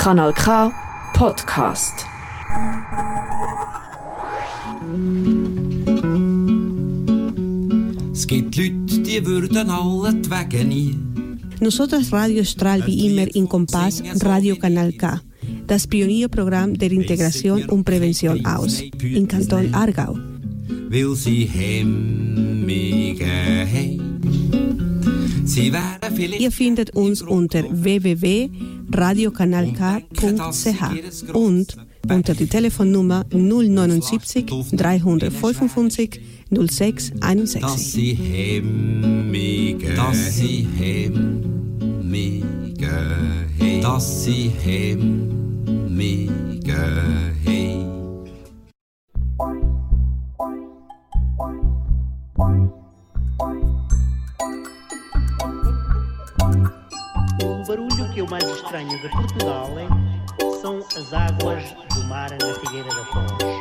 Kanal K Podcast. Es gibt Leute, die würden allentwegen nie. Nosotras Radio strahlt wie immer in Kompass Radio Kanal K, das Pionierprogramm der Integration und Prävention aus, in Kanton Aargau. Weil sie hemmige Ihr findet uns unter www.radiokanalk.ch und unter die Telefonnummer 079 355 06 dass 61. sie hemmige dass sie hemmige dass sie hemmige haben. Que eu mais estranho de Portugal são as águas do mar na Figueira da Foz.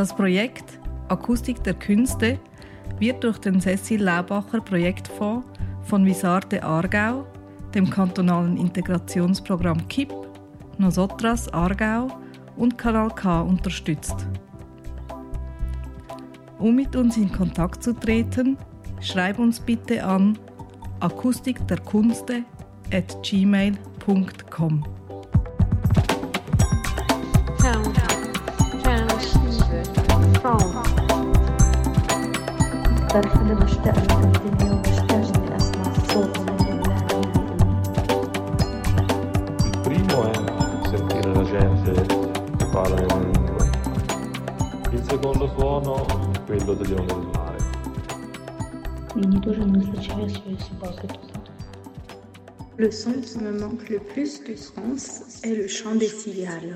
Das Projekt Akustik der Künste wird durch den Cecil Laubacher Projektfonds von Visarte Aargau, dem kantonalen Integrationsprogramm KIP, Nosotras Aargau und Kanal K unterstützt. Um mit uns in Kontakt zu treten, schreib uns bitte an akustikderkunste at gmail.com. طرحنا مشتاق للدنيا ومشتاق اني اسمع الصوت من اللي Il primo è sentire la gente che parla nelle lingue. Il secondo suono è quello delle onde del mare. Мені дуже не вистачає своєї собаки тут. Le son qui me manque le plus de France est le chant des cigales.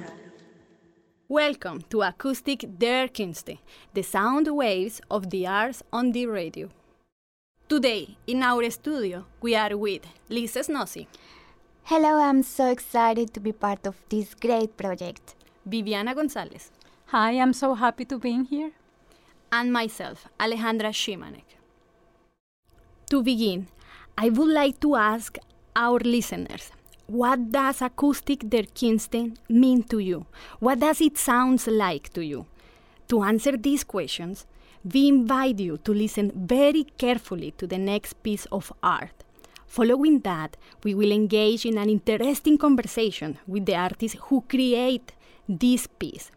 Welcome to Acoustic Der Künste, the sound waves of the arts on the radio. Today, in our studio, we are with Lisa Snozzi, Hello, I'm so excited to be part of this great project. Viviana Gonzalez, Hi, I'm so happy to be here. and myself, Alejandra Simanek. To begin, I would like to ask our listeners what does Acoustic der Künste mean to you? What does it sound like to you? To answer these questions, we invite you to listen very carefully to the next piece of art. Following that, we will engage in an interesting conversation with the artists who create this piece.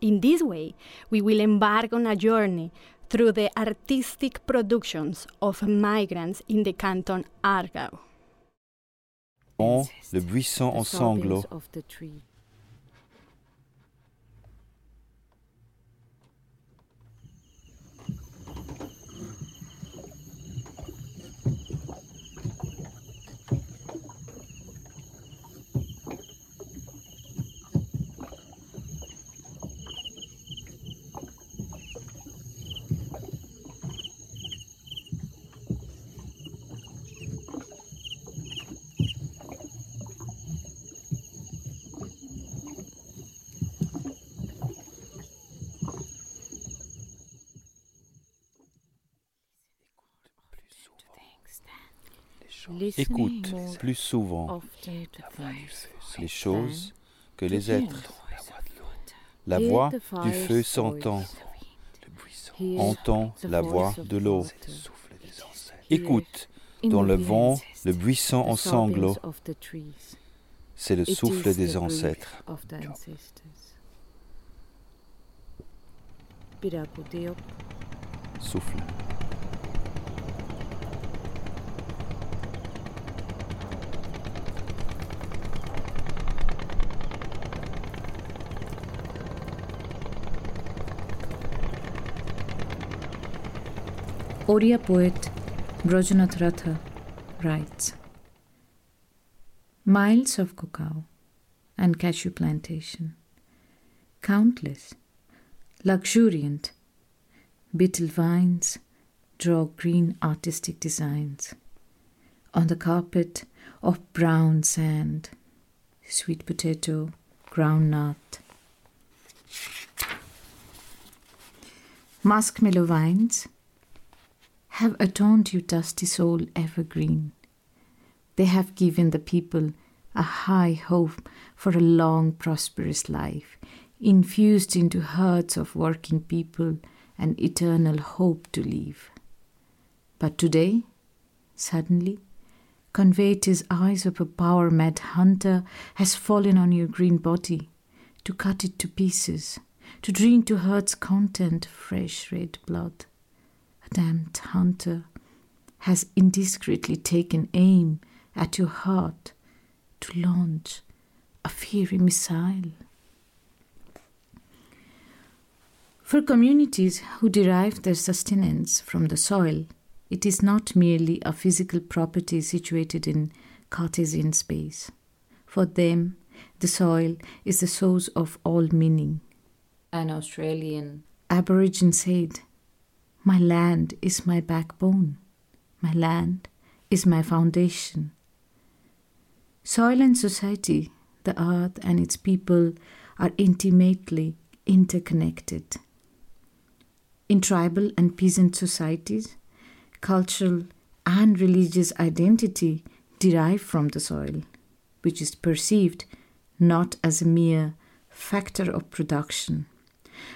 In this way, we will embark on a journey through the artistic productions of migrants in the canton Aargau. Le buisson en sanglots, écoute plus souvent les choses que les êtres. La voix du feu s'entend, entend la voix de l'eau. Écoute dans le vent le buisson en sanglots, c'est le souffle des ancêtres. Souffle. Odia poet Brojanath Ratha writes Miles of cacao and cashew plantation, countless, luxuriant, betel vines draw green artistic designs on the carpet of brown sand, sweet potato, groundnut. Muskmellow vines have atoned your dusty soul evergreen. They have given the people a high hope for a long, prosperous life, infused into hearts of working people an eternal hope to live. But today, suddenly, conveyed his eyes of a power mad hunter has fallen on your green body to cut it to pieces, to drink to heart's content fresh red blood. Damned hunter has indiscreetly taken aim at your heart to launch a fiery missile. For communities who derive their sustenance from the soil, it is not merely a physical property situated in Cartesian space. For them, the soil is the source of all meaning. An Australian Aborigine said, My land is my backbone. My land is my foundation. Soil and society, the earth and its people are intimately interconnected. In tribal and peasant societies, cultural and religious identity derive from the soil, which is perceived not as a mere factor of production,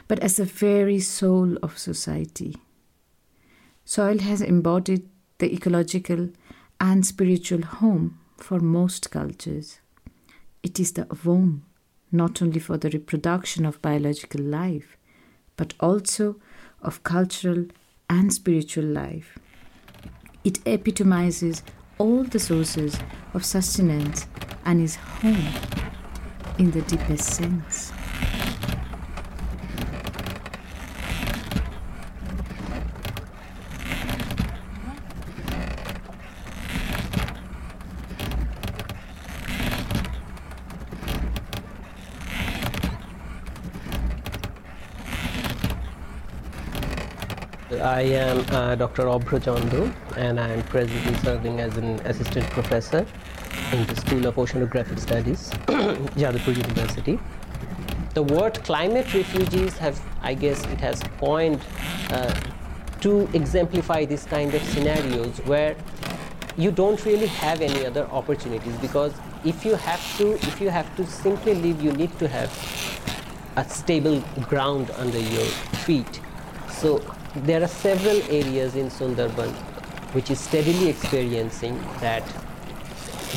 but as the very soul of society. Soil has embodied the ecological and spiritual home for most cultures. It is the womb not only for the reproduction of biological life, but also of cultural and spiritual life. It epitomizes all the sources of sustenance and is home in the deepest sense. I am uh, Dr. Abhra Chanda and I am presently serving as an assistant professor in the School of Oceanographic Studies, Jadavpur University. The word climate refugees have, I guess, it has coined uh, to exemplify this kind of scenarios where you don't really have any other opportunities because if you have to, if you have to simply live, you need to have a stable ground under your feet. So there are several areas in Sundarban which is steadily experiencing that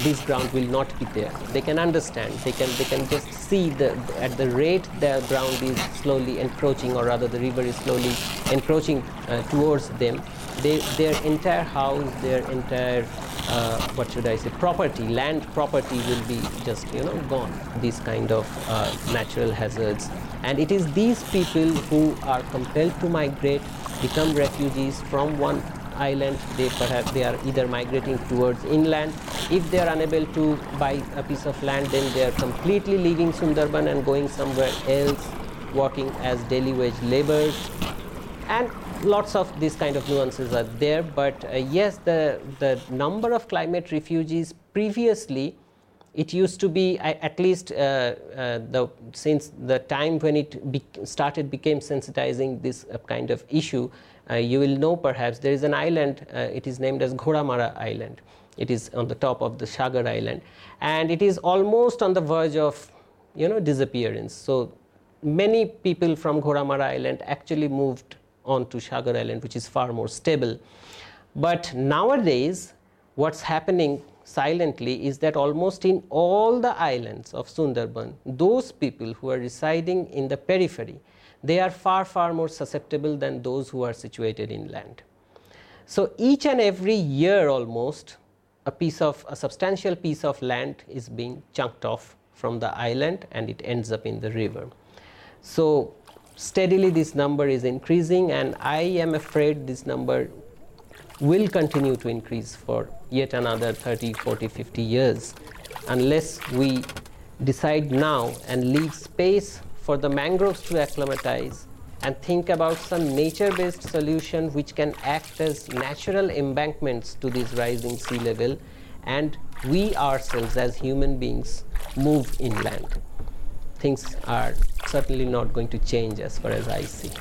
this ground will not be there. They can understand. They can they can just see the at the rate the ground is slowly encroaching, or rather the river is slowly encroaching uh, towards them. They, their entire house, their entire uh, what should I say, property, land property will be just you know gone. These kind of uh, natural hazards, and it is these people who are compelled to migrate, become refugees from one island. They perhaps they are either migrating towards inland. If they are unable to buy a piece of land, then they are completely leaving Sundarban and going somewhere else, working as daily wage laborers, and lots of these kind of nuances are there but uh, yes the the number of climate refugees previously it used to be at least uh, uh, the since the time when it be started became sensitizing this uh, kind of issue uh, you will know perhaps there is an island uh, it is named as Ghoramara island. It is on the top of the Sagar island. And it is almost on the verge of you know disappearance. So many people from Ghoramara island actually moved on to Sagar Island, which is far more stable. But nowadays, what's happening silently is that almost in all the islands of Sundarban, those people who are residing in the periphery, they are far, far more susceptible than those who are situated inland. So each and every year almost, a piece of a substantial piece of land is being chunked off from the island and it ends up in the river. So steadily this number is increasing and I am afraid this number will continue to increase for yet another 30, 40, 50 years unless we decide now and leave space for the mangroves to acclimatize and think about some nature based solution which can act as natural embankments to this rising sea level and we ourselves as human beings move inland. Things are certainly not going to change as far as I see.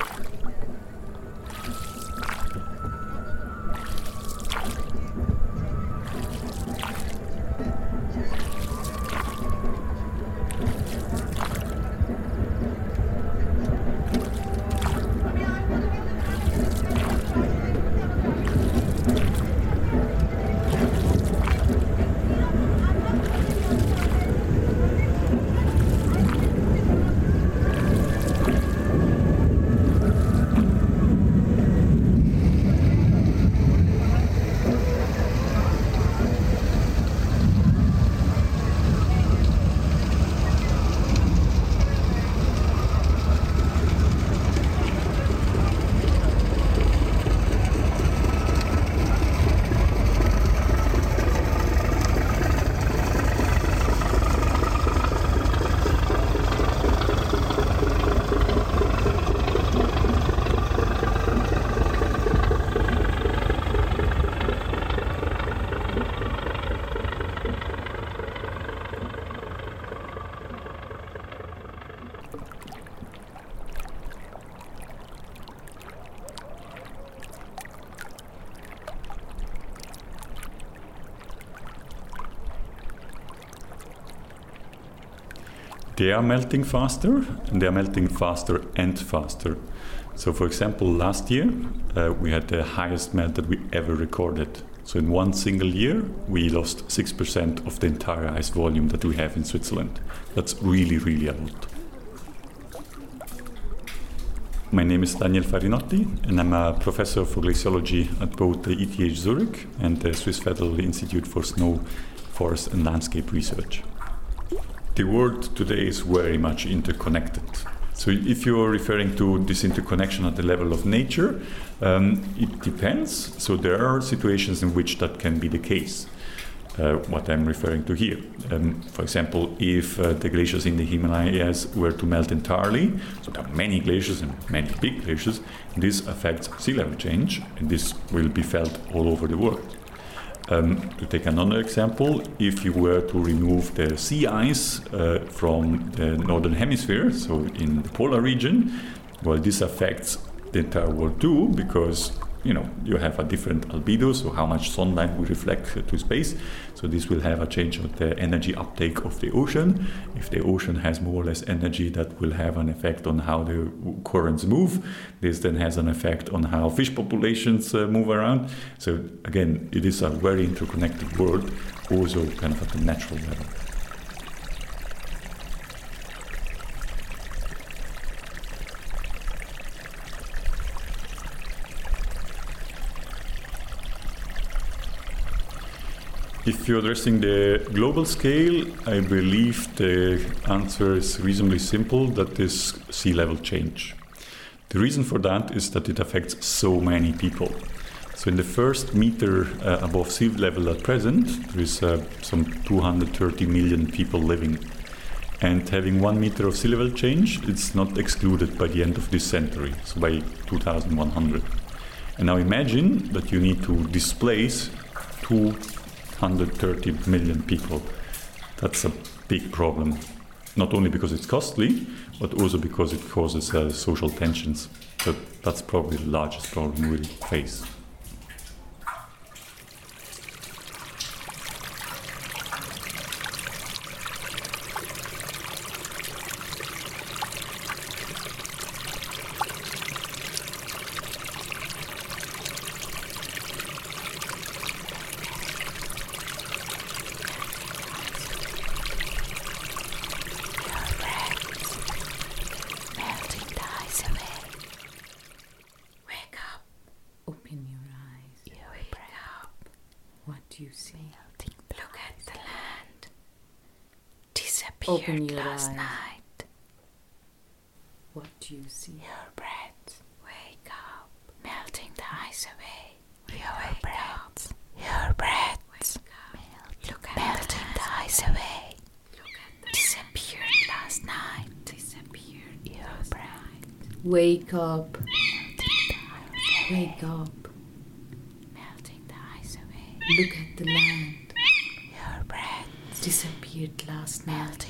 They are melting faster, and they are melting faster and faster. So, for example, last year uh, we had the highest melt that we ever recorded. So, in one single year, we lost 6% of the entire ice volume that we have in Switzerland. That's really, really a lot. My name is Daniel Farinotti, and I'm a professor for glaciology at both the ETH Zurich and the Swiss Federal Institute for Snow, Forest and Landscape Research the world today is very much interconnected. So if you're referring to this interconnection at the level of nature, um, it depends. So there are situations in which that can be the case. Uh, what I'm referring to here. Um, for example, if uh, the glaciers in the Himalayas were to melt entirely, so there are many glaciers and many big glaciers, this affects sea level change, and this will be felt all over the world. Um, to take another example, if you were to remove the sea ice uh, from the northern hemisphere, so in the polar region, well, this affects the entire world too, because you know you have a different albedo, so how much sunlight will reflect to space. So this will have a change of the energy uptake of the ocean. If the ocean has more or less energy, that will have an effect on how the currents move. This then has an effect on how fish populations uh, move around. So again, it is a very interconnected world, also kind of at the natural level. If you're addressing the global scale, I believe the answer is reasonably simple that is sea level change. The reason for that is that it affects so many people. So, in the first meter uh, above sea level at present, there is uh, some 230 million people living. And having one meter of sea level change, it's not excluded by the end of this century, so by 2100. And now imagine that you need to displace two 130 million people. That's a big problem, not only because it's costly, but also because it causes uh, social tensions. So that's probably the largest problem we face. What do you see? Melting Look at the land. Disappeared Open your last eyes. night. What do you see? Your breath. Wake up. Melting the ice away. Your, your breath. Your breath. Wake up. Melt. Melting the, the ice away. away. The Disappeared land. last night. Disappeared your breath. Night. Wake up. Wake up. Look at the land. Your breath. Disappeared last night.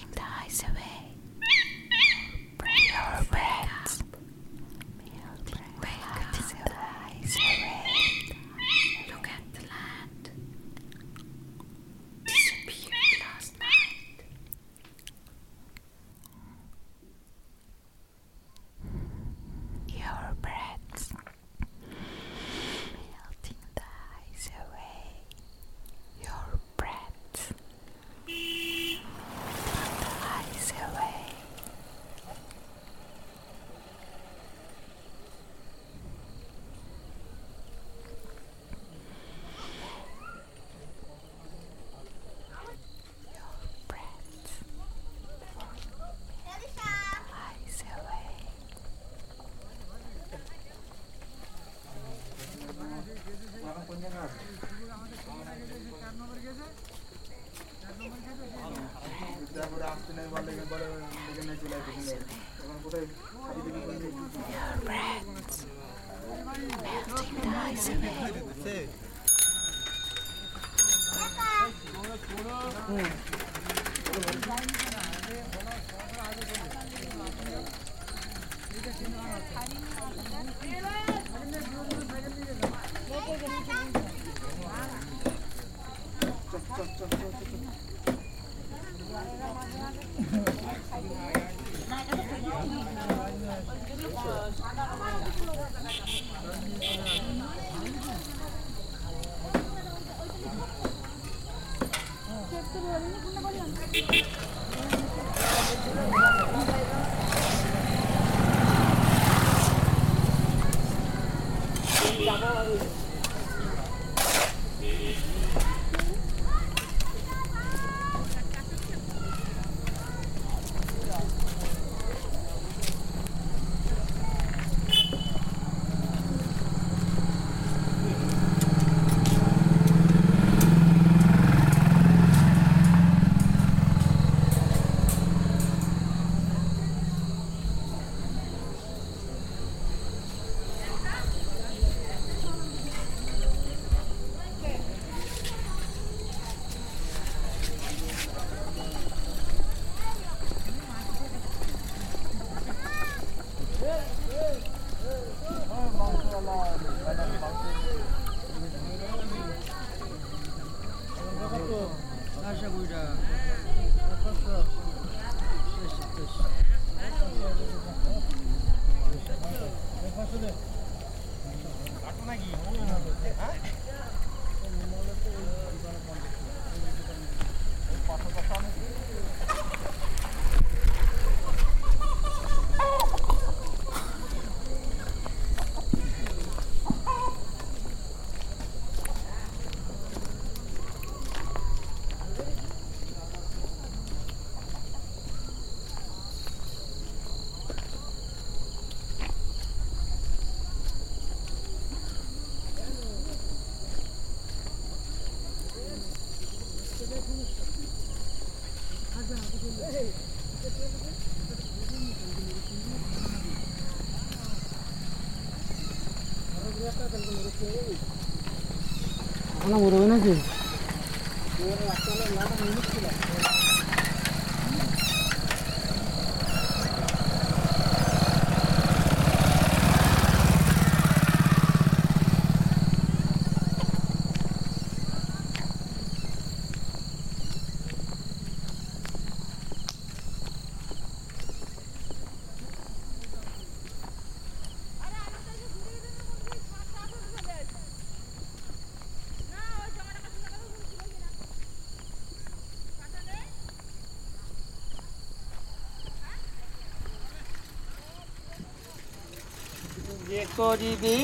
করিবি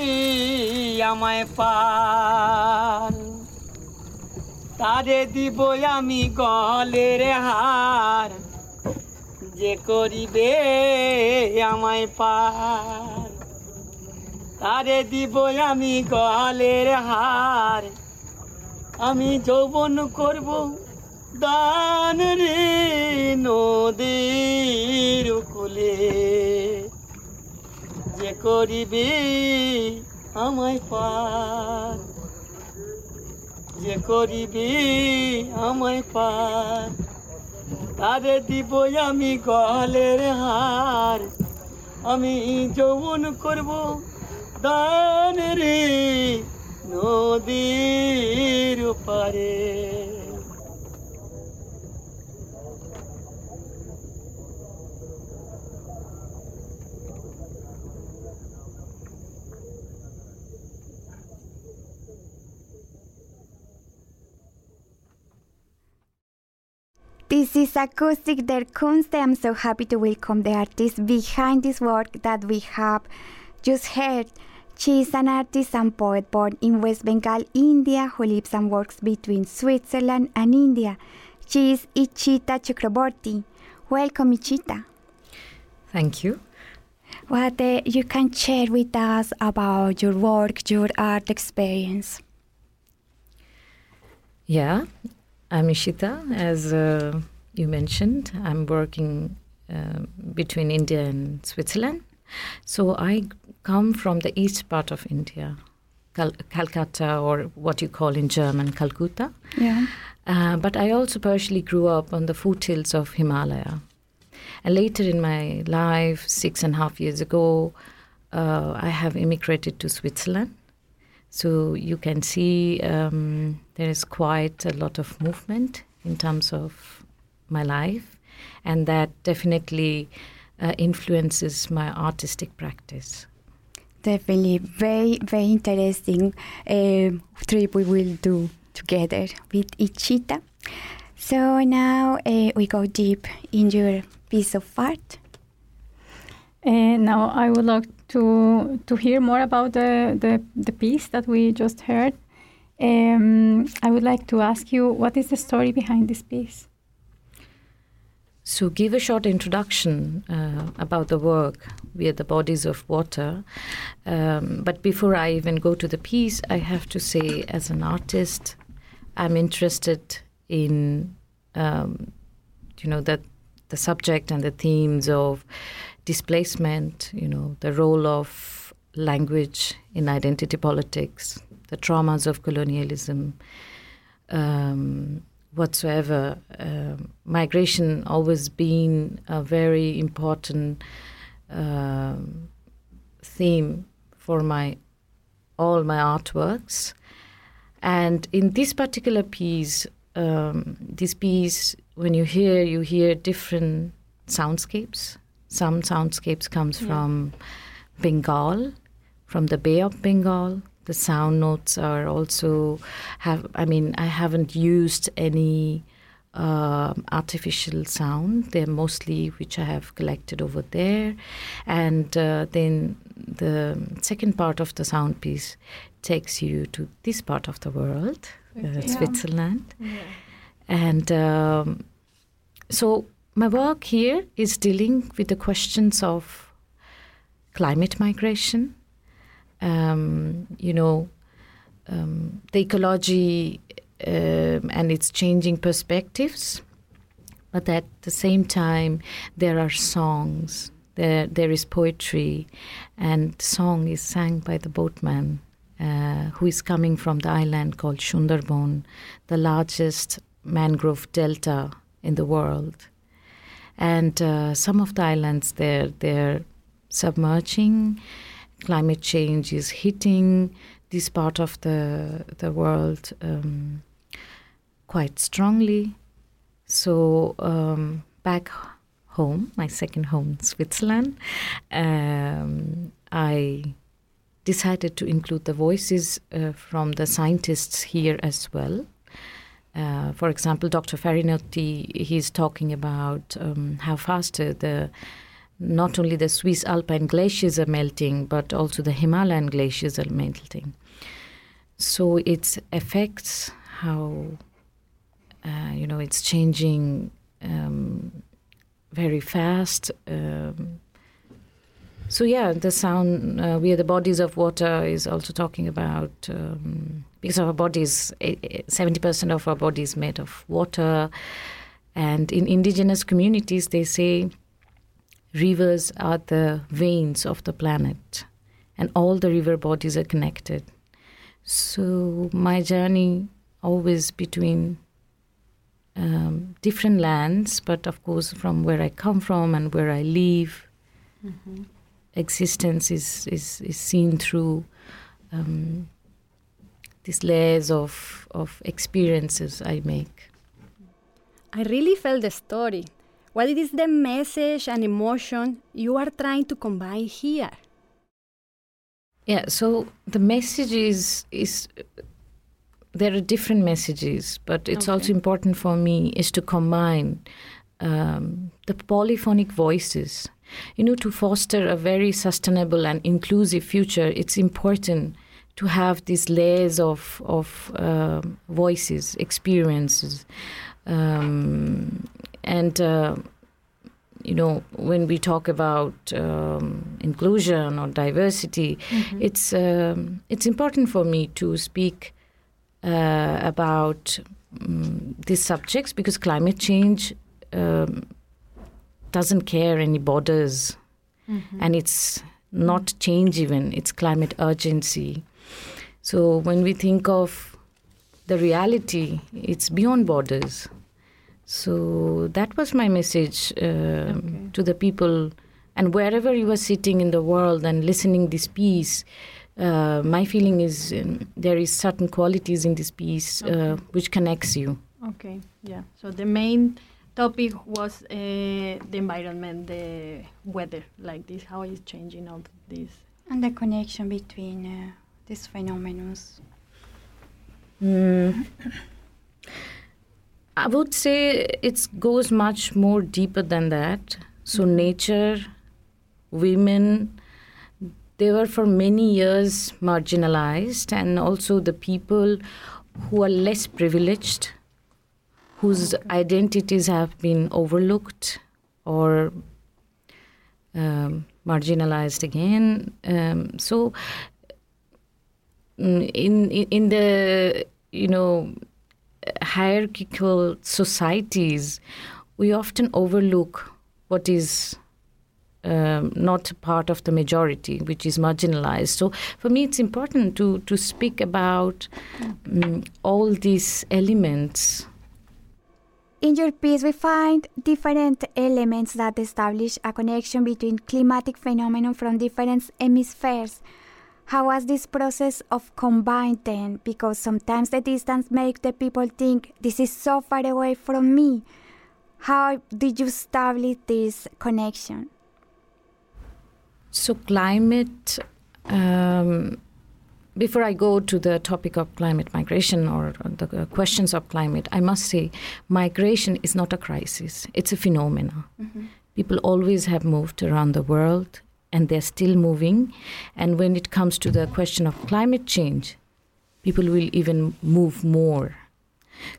আমায় পার তারে দিব আমি গলের হার। যে করিবে আমায় পার তারে দিব আমি গলের হার। আমি যৌবন করব দান রে নদীর কুলে। করিবে আমায় পার। যে করিবি আমায় পার, তারে দিব আমি গলের হার। আমি যৌবন করব দান রে নদীর পারে। This is Acoustic der Kunst. I'm so happy to welcome the artist behind this work that we have just heard. She is an artist and poet born in West Bengal, India, who lives and works between Switzerland and India. She is Ishita Chakraborty. Welcome, Ishita. Thank you. What uh, you can share with us about your work, your art experience? Yeah, I'm Ishita. As uh, you mentioned, I'm working uh, between India and Switzerland. So I come from the east part of India, Cal- Calcutta, or what you call in German, Calcutta. Yeah. Uh, but I also partially grew up on the foothills of Himalaya. And later in my life, six and a half years ago, uh, I have immigrated to Switzerland. So you can see um, there is quite a lot of movement in terms of my life, and that definitely uh, influences my artistic practice. Definitely, very, very interesting uh, trip we will do together with Ishita. So now uh, we go deep in your piece of art. Uh, now I would like to to hear more about the the, the piece that we just heard. Um, I would like to ask you what is the story behind this piece. So, give a short introduction uh, about the work. We are the bodies of water. Um, but before I even go to the piece, I have to say, as an artist, I'm interested in, um, you know, that the subject and the themes of displacement, you know, the role of language in identity politics, the traumas of colonialism, um, whatsoever. Um migration always been a very important um, theme for my all my artworks, and in this particular piece, um, this piece, when you hear, you hear different soundscapes. Some soundscapes comes Yeah. from Bengal, from the Bay of Bengal. The sound notes are also have. I mean, I haven't used any um artificial sound. They're mostly which I have collected over there, and uh, then the second part of the sound piece takes you to this part of the world, uh. Switzerland, and um, so my work here is dealing with the questions of climate migration. Um, you know, um, the ecology um, and its changing perspectives, but at the same time, there are songs. There, there is poetry, and song is sang by the boatman uh, who is coming from the island called Sundarban, the largest mangrove delta in the world. And uh, some of the islands there, they're submerging. Climate change is hitting this part of the the world um, quite strongly. So um, back home, my second home, Switzerland, um, I decided to include the voices uh, from the scientists here as well. Uh, for example, Dr. Farinotti, he's talking about um, how faster the not only the Swiss alpine glaciers are melting, but also the Himalayan glaciers are melting. So it affects how uh, you know it's changing um, very fast. Um, so yeah, the sound uh, we are the bodies of water is also talking about um, because our bodies seventy percent of our body is made of water, and in indigenous communities they say rivers are the veins of the planet. and all the river bodies are connected. So my journey always between um, different lands, but of course from where I come from and where I live, Mm-hmm. existence is, is, is seen through um, these layers of, of experiences I make. I really felt the story. What is the message and emotion you are trying to combine here? Yeah, so the message is is there are different messages, but it's also important for me is to combine um, the polyphonic voices. You know, to foster a very sustainable and inclusive future, it's important to have these layers of of um voices, experiences, um, and. Uh, you know, when we talk about um, inclusion or diversity, Mhm. it's um, it's important for me to speak uh, about um, these subjects because climate change um, doesn't care any borders, Mhm. and it's not change even; it's climate urgency. So when we think of the reality, it's beyond borders. So that was my message um, to the people, and wherever you are sitting in the world and listening this piece, uh, my feeling is um, there is certain qualities in this piece uh, which connects you. Okay, yeah. So the main topic was uh, the environment, the weather, like this, how it's changing all this. And the connection between uh, these phenomena. Mm. I would say it goes much more deeper than that. So, nature, women, they were for many years marginalized, and also the people who are less privileged, whose identities have been overlooked or um, marginalized again. Um, so, mm, in, in in the you know hierarchical societies, we often overlook what is um, not part of the majority, which is marginalized. So for me, it's important to to speak about um, all these elements. In your piece, we find different elements that establish a connection between climatic phenomena from different hemispheres. How was this process of combine them? Because sometimes the distance makes the people think this is so far away from me. How did you establish this connection? So climate. Um, before I go to the topic of climate migration or the questions of climate, I must say migration is not a crisis, it's a phenomena. Mhm. People always have moved around the world and they're still moving. And when it comes to the question of climate change, people will even move more.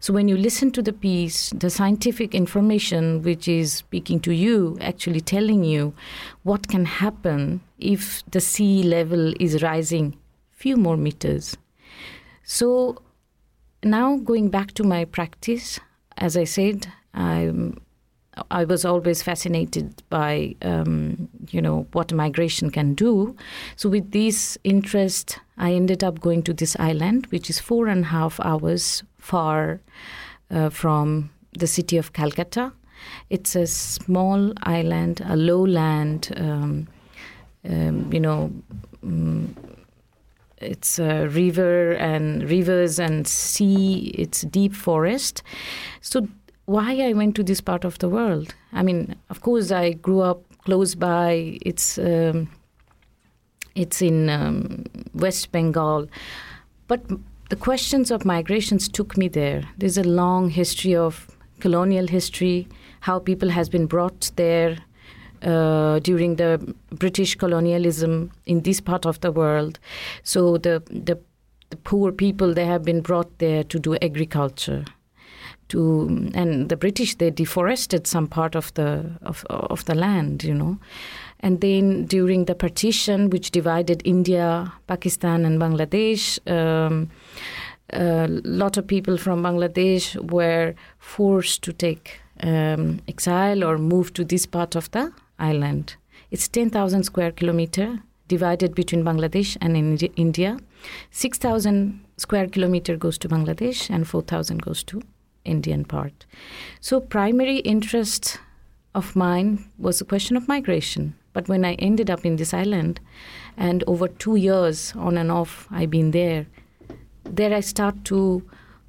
So when you listen to the piece, the scientific information which is speaking to you, actually telling you what can happen if the sea level is rising few more meters. So now going back to my practice, as I said, I'm I was always fascinated by, um, you know, what migration can do. So with this interest, I ended up going to this island, which is four and a half hours far uh, from the city of Calcutta. It's a small island, a lowland, um, um, you know. mm it's a river and rivers and sea it's deep forest so why i went to this part of the world i mean of course i grew up close by it's um, it's in um, west bengal but the questions of migrations took me there there's a long history of colonial history how people has been brought there uh, during the British colonialism in this part of the world. So the, the the poor people they have been brought there to do agriculture. To and the British they deforested some part of the of of the land, you know. And then during the partition, which divided India, Pakistan, and Bangladesh, um, a lot of people from Bangladesh were forced to take um, exile or move to this part of the island. It's 10,000 square kilometer. divided between Bangladesh and India. 6,000 square kilometer goes to Bangladesh and 4,000 goes to Indian part. So primary interest of mine was the question of migration. But when I ended up in this island, and over two years on and off, I've been there. There, I start to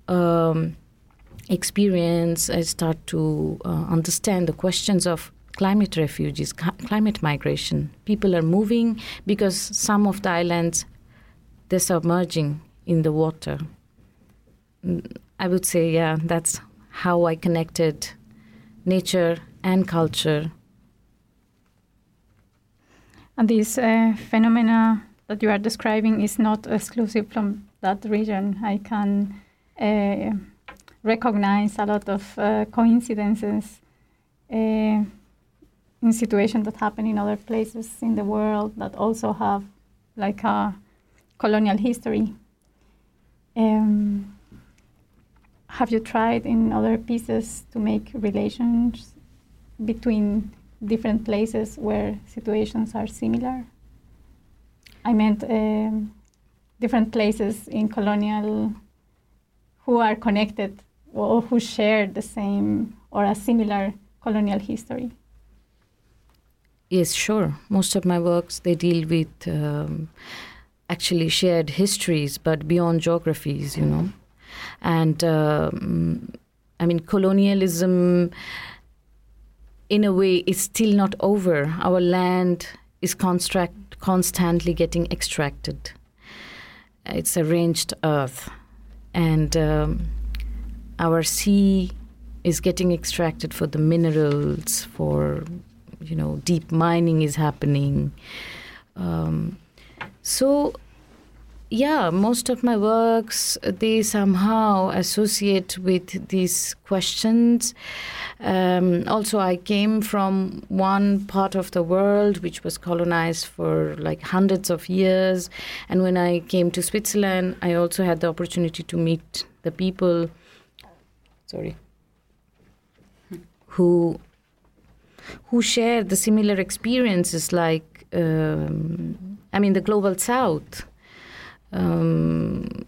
um, experience. I start to uh, understand the questions of climate refugees, climate migration. People are moving because some of the islands they're submerging in the water. I would say, yeah, that's how I connected nature and culture. And this uh, phenomena that you are describing is not exclusive from that region. I can uh, recognize a lot of uh, coincidences uh, in situations that happen in other places in the world that also have like a colonial history. Um, have you tried in other pieces to make relations between different places where situations are similar? I meant um, different places in colonial who are connected or who share the same or a similar colonial history. Yes, sure. Most of my works they deal with um, actually shared histories, but beyond geographies, you know. And um, I mean, colonialism, in a way, is still not over. Our land is construct, constantly getting extracted. It's a ranged earth, and um, our sea is getting extracted for the minerals, for you know, deep mining is happening. Um, so yeah most of my works they somehow associate with these questions. Um, also i came from one part of the world which was colonized for like hundreds of years. And when i came to switzerland i also had the opportunity to meet the people sorry who who share the similar experiences like um, i mean the global south um,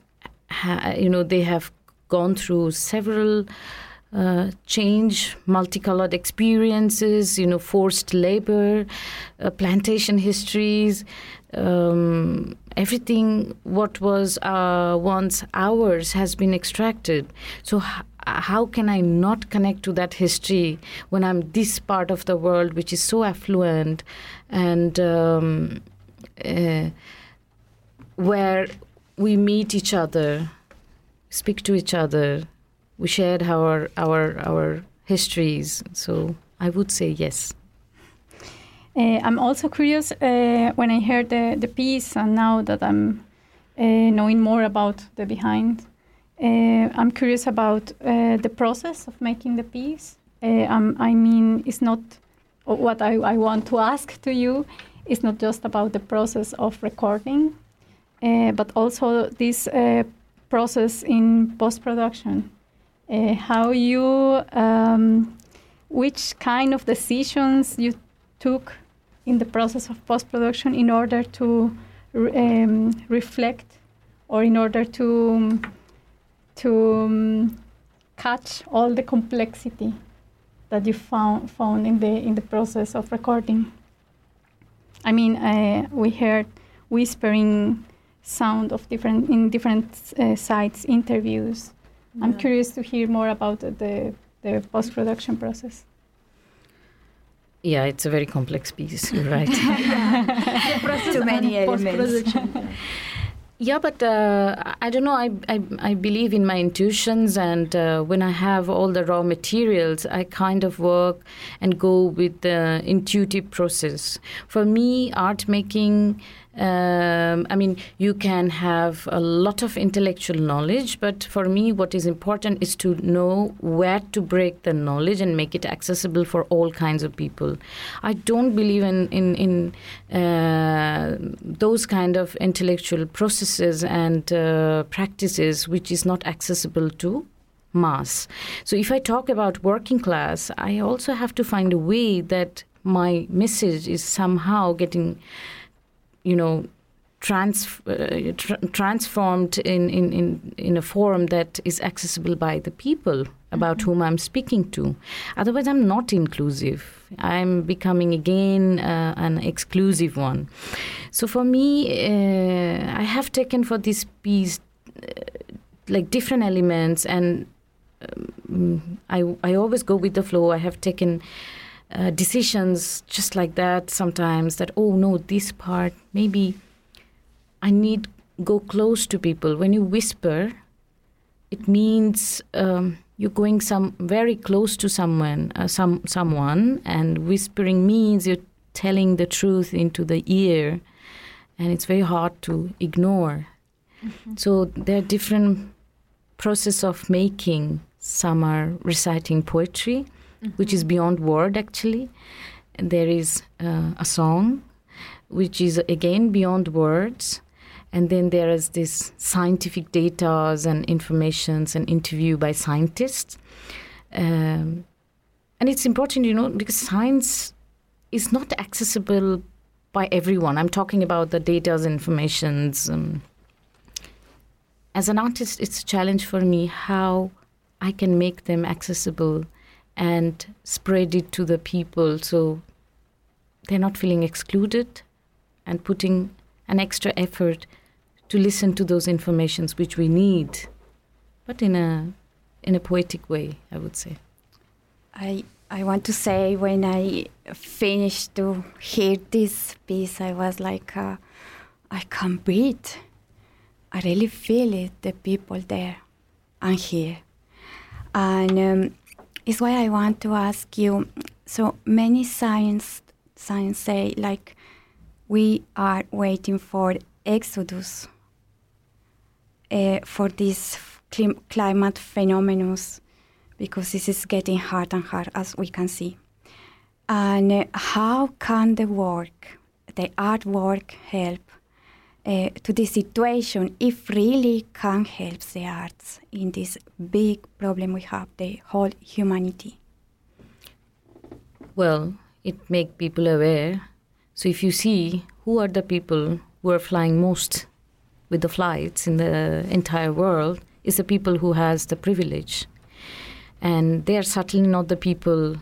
ha, you know, they have gone through several uh, change, multicolored experiences, you know, forced labor, uh, plantation histories, um, everything what was uh, once ours has been extracted. So, h- how can I not connect to that history when I'm this part of the world which is so affluent and um, uh, where we meet each other, speak to each other, we shared our our our histories. So I would say yes. Uh, I'm also curious uh, when I heard the, the piece, and now that I'm uh, knowing more about the behind, uh, I'm curious about uh, the process of making the piece. Uh, um, I mean, it's not what I, I want to ask to you. It's not just about the process of recording, but also this uh, process in post production. Uh, how you, um, which kind of decisions you took in the process of post production in order to um, reflect or in order to to um, catch all the complexity that you found found in the in the process of recording. I mean, uh, we heard whispering sound of different in different uh, sites interviews. Yeah. I'm curious to hear more about the the post production process. Yeah, it's a very complex piece. You're right. Too many elements. Yeah, but uh, I don't know. I, I, I believe in my intuitions, and uh, when I have all the raw materials, I kind of work and go with the intuitive process. For me, art making um, I mean, you can have a lot of intellectual knowledge, but for me, what is important is to know where to break the knowledge and make it accessible for all kinds of people. I don't believe in in, in uh, those kind of intellectual processes and uh, practices which is not accessible to mass. So if I talk about working class, I also have to find a way that my message is somehow getting you know, trans, uh, tr- transformed in, in, in, in a form that is accessible by the people about whom I'm speaking to. Otherwise, I'm not inclusive. I'm becoming again uh, an exclusive one. So for me, uh, I have taken for this piece uh, like different elements, and um, I I always go with the flow. I have taken. Uh, decisions just like that sometimes that oh no this part maybe i need go close to people. When you whisper it means um, you're going some very close to someone uh, some someone and whispering means you're telling the truth into the ear and it's very hard to ignore. So there are different process of making. Some are reciting poetry which is beyond word actually. And there is uh, a song which is again beyond words and then there is this scientific data and informations and interview by scientists. Um, and it's important you know because science is not accessible by everyone. I'm talking about the data and informations um, as an artist it's a challenge for me how i can make them accessible and spread it to the people so they're not feeling excluded and putting an extra effort to listen to those informations which we need but in a in a poetic way i would say I I want to say when I finished to hear this piece, I was like, uh, I can't breathe. I really feel it, the people there and here. And um, it's why I want to ask you. So many science science say like we are waiting for exodus uh, for these clim- climate phenomena because this is getting hard and hard as we can see. And uh, how can the work, the artwork, help uh, to this situation if really can help the arts in this big problem we have, the whole humanity? well it make people aware so if you see who are the people who are flying most with the flights in the entire world is the people who has the privilege and they are certainly not the people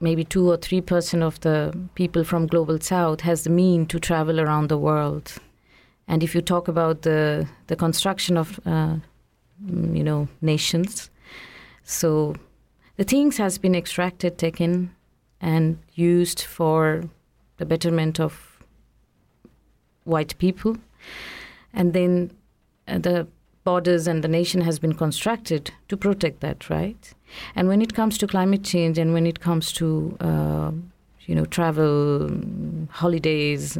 maybe 2 or 3 percent of the people from global south has the mean to travel around the world. And if you talk about the the construction of uh, mm, you know nations so the things has been extracted taken and used for the betterment of white people. And then uh, the borders and the nation has been constructed to protect that right? And when it comes to climate change and when it comes to uh, you know travel holidays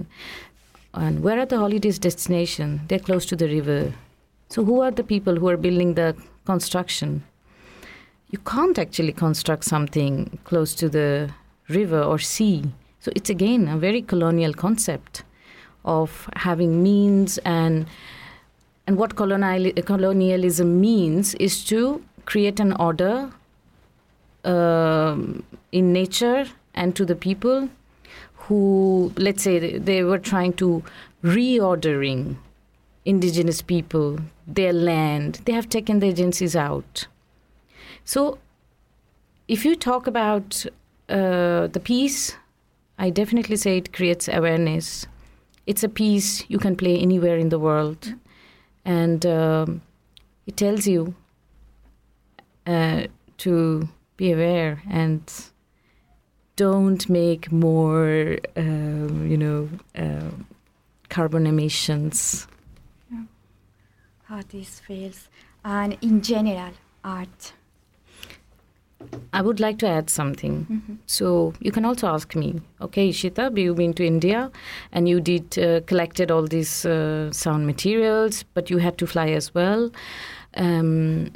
and where are the holidays destination? They're close to the river. So who are the people who are building the construction? You can't actually construct something close to the river or sea. So it's again a very colonial concept of having means and and what colonial, colonialism means is to create an order um, in nature and to the people who, let's say, they- they were trying to reordering indigenous people, their land. They have taken the agencies out. So, if you talk about uh, the piece, I definitely say it creates awareness. It's a piece you can play anywhere in the world, and um, it tells you uh, to be aware and don't make more, um, you know, uh, carbon emissions. Yeah. How this feels, and in general, art. I would like to add something. Mhm. So you can also ask me, okay, Ishita, you've been to India and you did uh, collected all these uh, sound materials, but you had to fly as well. Um,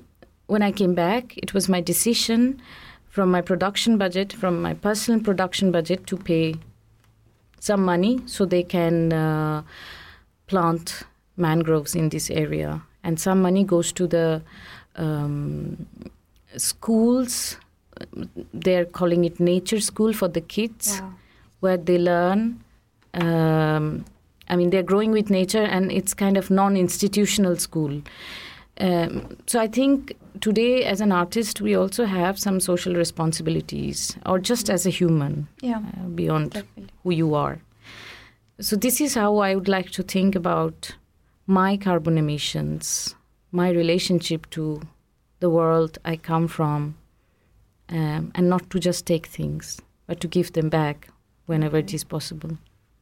when I came back, it was my decision from my production budget, from my personal production budget, to pay some money so they can uh, plant mangroves in this area, and some money goes to the um, schools they're calling it nature school for the kids Wow. where they learn Um, I mean, they're growing with nature, and it's kind of non-institutional school. Um, so I think today, as an artist, we also have some social responsibilities, or just as a human, Yeah. uh, beyond who you are. So this is how I would like to think about my carbon emissions, my relationship to the world I come from, um, and not to just take things, but to give them back whenever it is possible.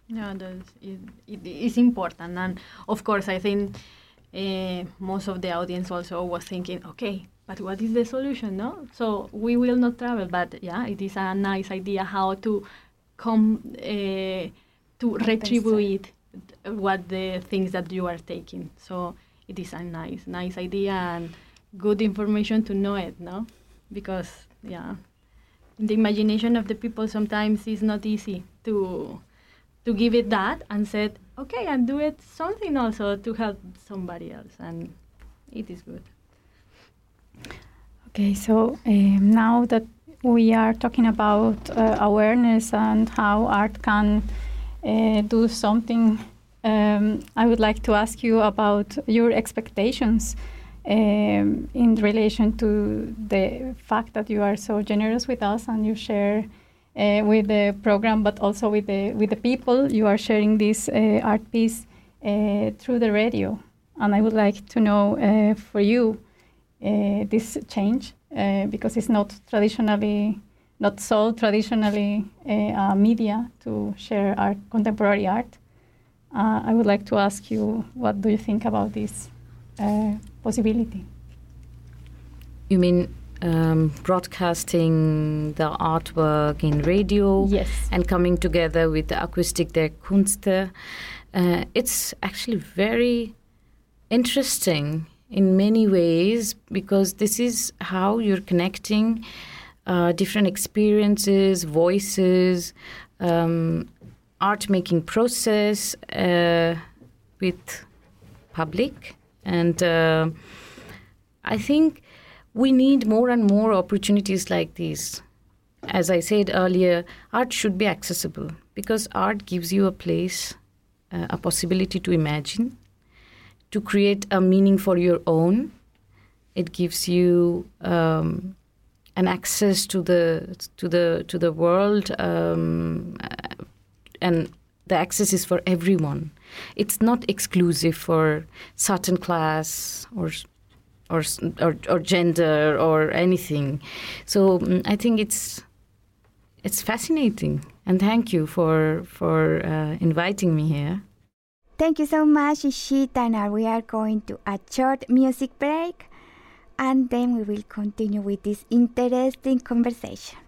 Yeah, that's, it, it is important, and of course, I think uh, most of the audience also was thinking, okay, but what is the solution? No, so we will not travel, but yeah, it is a nice idea how to come uh, to retribute what the things that you are taking. So it is a nice, nice idea and good information to know it, no? Because yeah, the imagination of the people sometimes it's not easy to to give it that and said okay and do it something also to help somebody else and it is good Okay, so um, now that we are talking about uh, awareness and how art can uh, do something, um, I would like to ask you about your expectations um, in relation to the fact that you are so generous with us and you share uh, with the program, but also with the with the people. You are sharing this uh, art piece uh, through the radio, and I would like to know uh, for you uh, this change uh, because it's not traditionally not so traditionally media to share art contemporary art i would like to ask you what do you think about this possibility You mean um, broadcasting the artwork in radio yes. and coming together with the Akustik der Künste? Uh, it's actually very interesting in many ways because this is how you're connecting uh, different experiences, voices, um, art making process uh, with public. And uh, I think we need more and more opportunities like these. As I said earlier, art should be accessible because art gives you a place, uh, a possibility to imagine, to create a meaning for your own. It gives you um, an access to the to the to the world, um, and the access is for everyone. It's not exclusive for certain class or or or, or gender or anything. So mm, I think it's it's fascinating, and thank you for for uh, inviting me here. Thank you so much, Ishita. Now we are going to a short music break and then we will continue with this interesting conversation.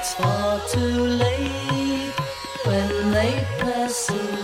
It's far too late, when they pass away.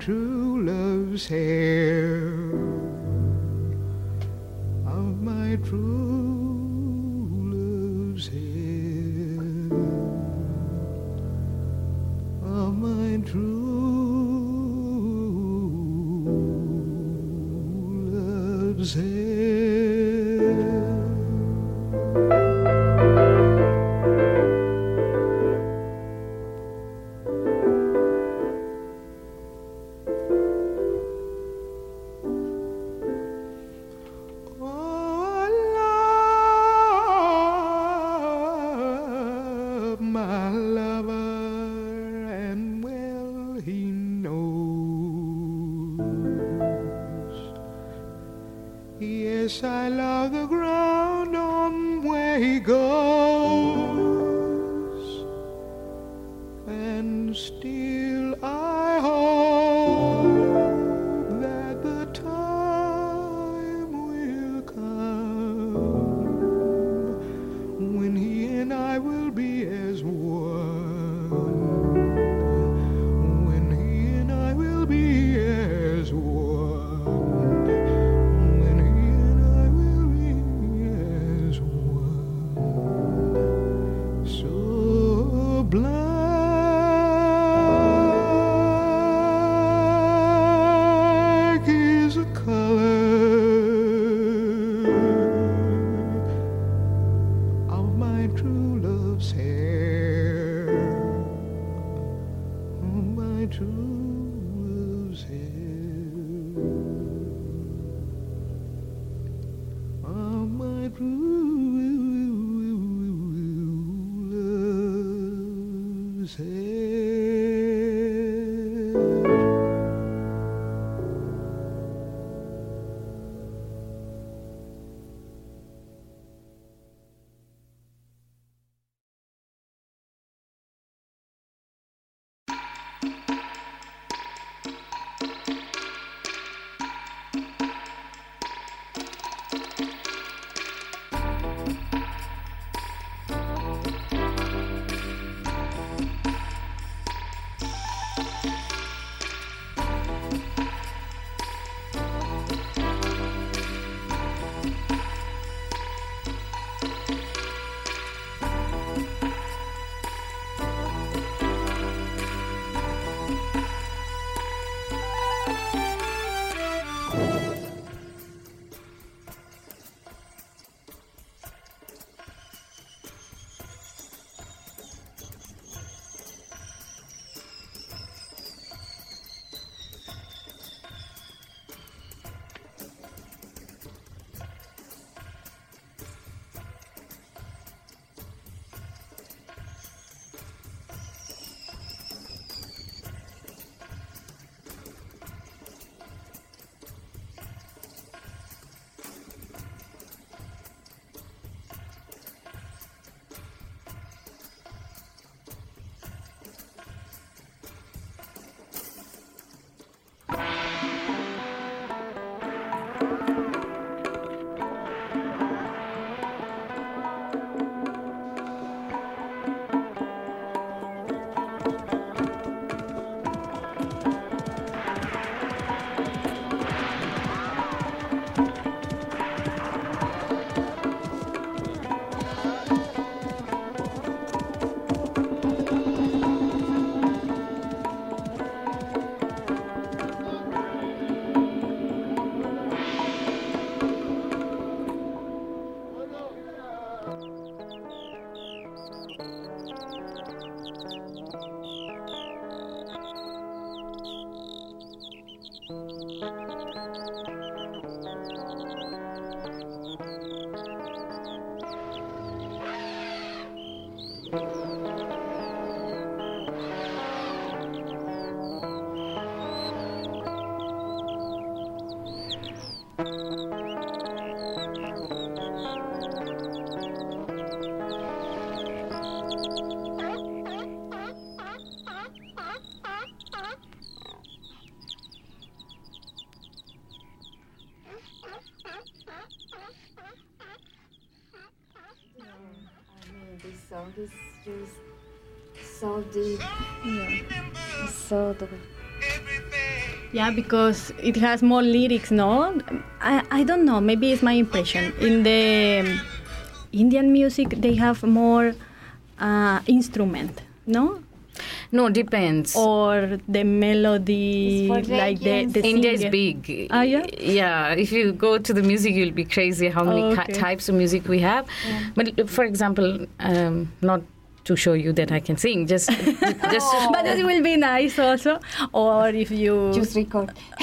True love's hair, song is just so deep. Yeah. So deep. Yeah, because it has more lyrics, no? I, I don't know, maybe it's my impression. In the um, Indian music, they have more uh, instrument, no? No, depends. Or the melody, like the, the India is big. Ah, yeah? Yeah, if you go to the music, you'll be crazy how many Oh, ki- okay. types of music we have. But uh, for example, um, not to show you that I can sing, just just but it will be nice also. Or if you just record.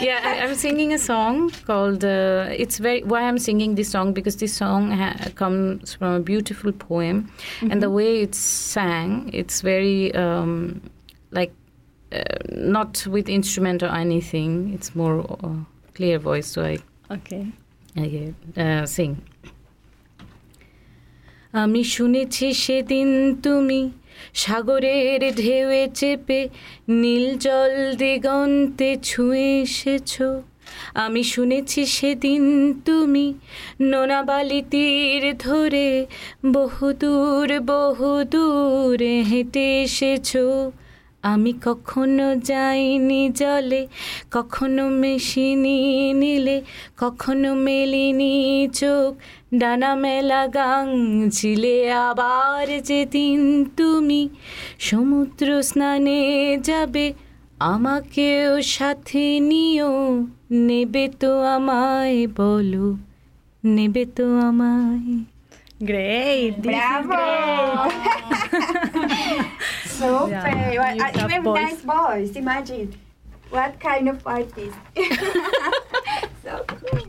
yeah, I, I'm singing a song called. Uh, it's very. Why I'm singing this song because this song ha- comes from a beautiful poem, and the Mhm. way it's sang, it's very um, like uh, not with instrument or anything. It's more uh, clear voice. So I Okay. Okay, uh, sing. আমি শুনেছি সেদিন তুমি সাগরের ঢেউয়ে চেপে নীল জল দিগন্তে ছুঁয়ে এসেছ আমি শুনেছি সেদিন তুমি নোনাবালি তীর ধরে বহুদূর বহুদূর হেঁটে এসেছ আমি কখনো যাইনি জলে, কখনো মেশিনি নিলে, কখনো মেলিনি চোখ। ডানা মেলা গাং ছিলে আবার যেদিন তুমি সমুদ্র স্নানে যাবে, আমাকেও সাথে নিও। নেবে তো আমায় বলো, নেবে তো আমায়। Great. Bravo. Is Super. Yeah, Well, uh, even voice. nice voice. Imagine what kind of artist. so cool.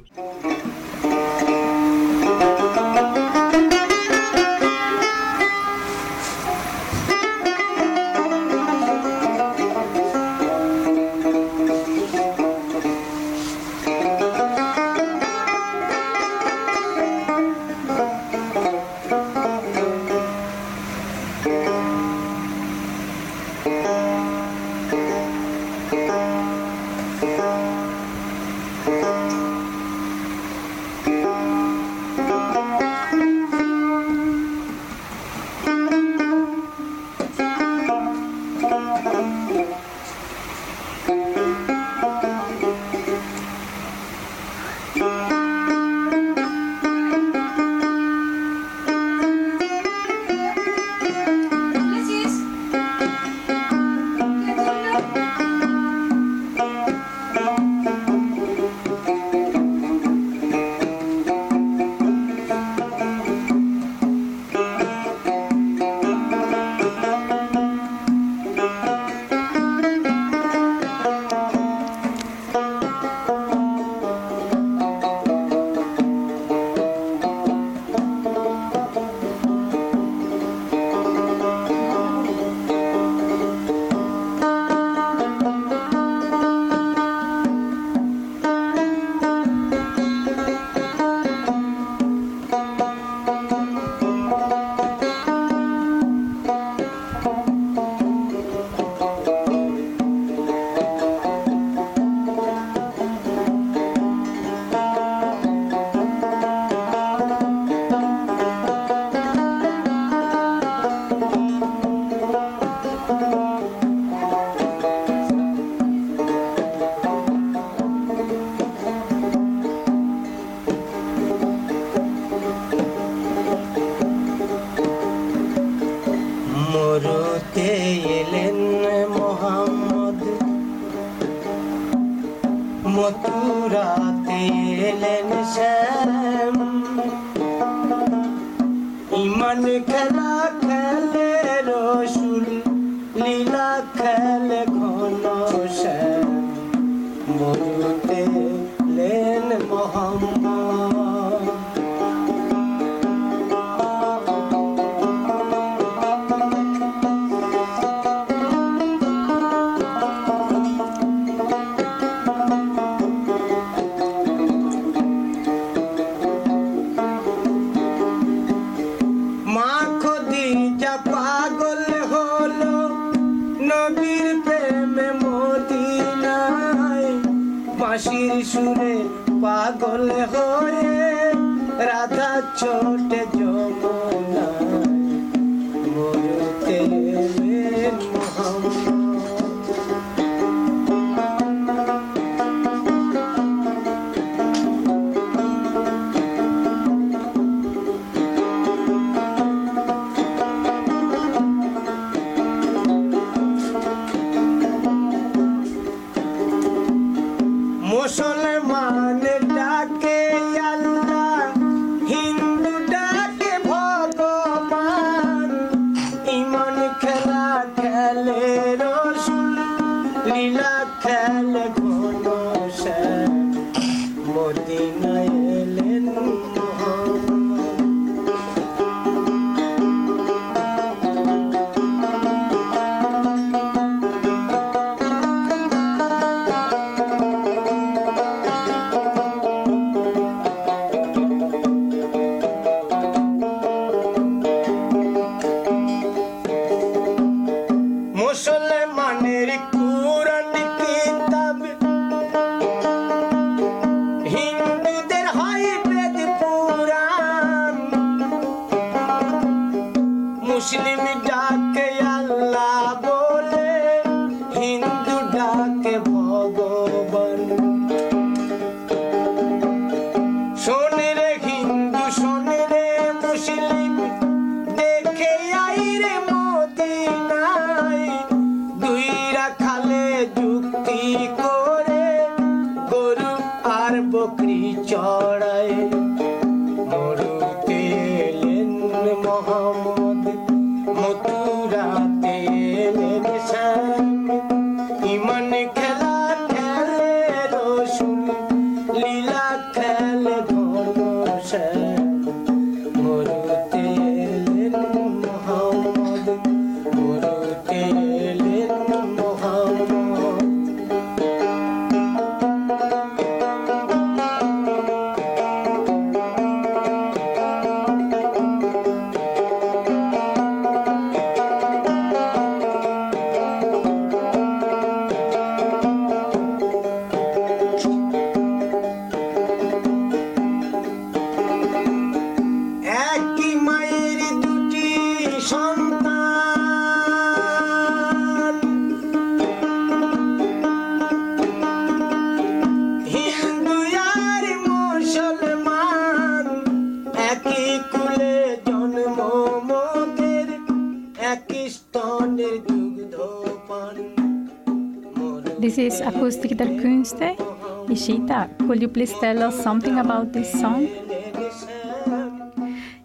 Ishita, could you please tell us something about this song?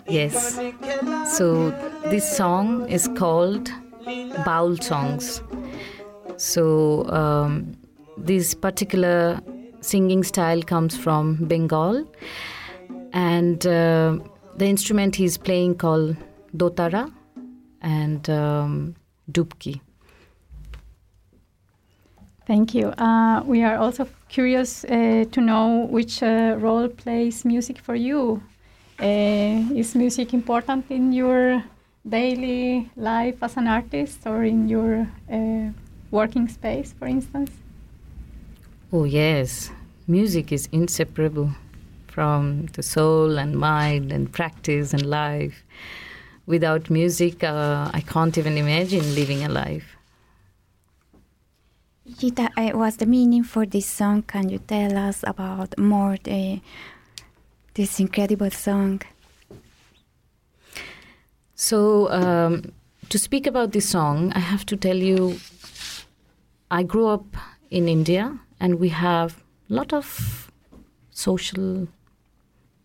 Yes. So this song is called Baul Songs. So um, this particular singing style comes from Bengal, and uh, the instrument he's playing called dotara and um, dubki. Thank you. Uh, we are also curious uh, to know which uh, role plays music for you. Uh, is music important in your daily life as an artist or in your uh, working space, for instance? Oh, yes. Music is inseparable from the soul and mind and practice and life. Without music, uh, I can't even imagine living a life. Gita, uh, what's the meaning for this song? Can you tell us about more the, this incredible song? So, um, to speak about this song, I have to tell you I grew up in India and we have a lot of social,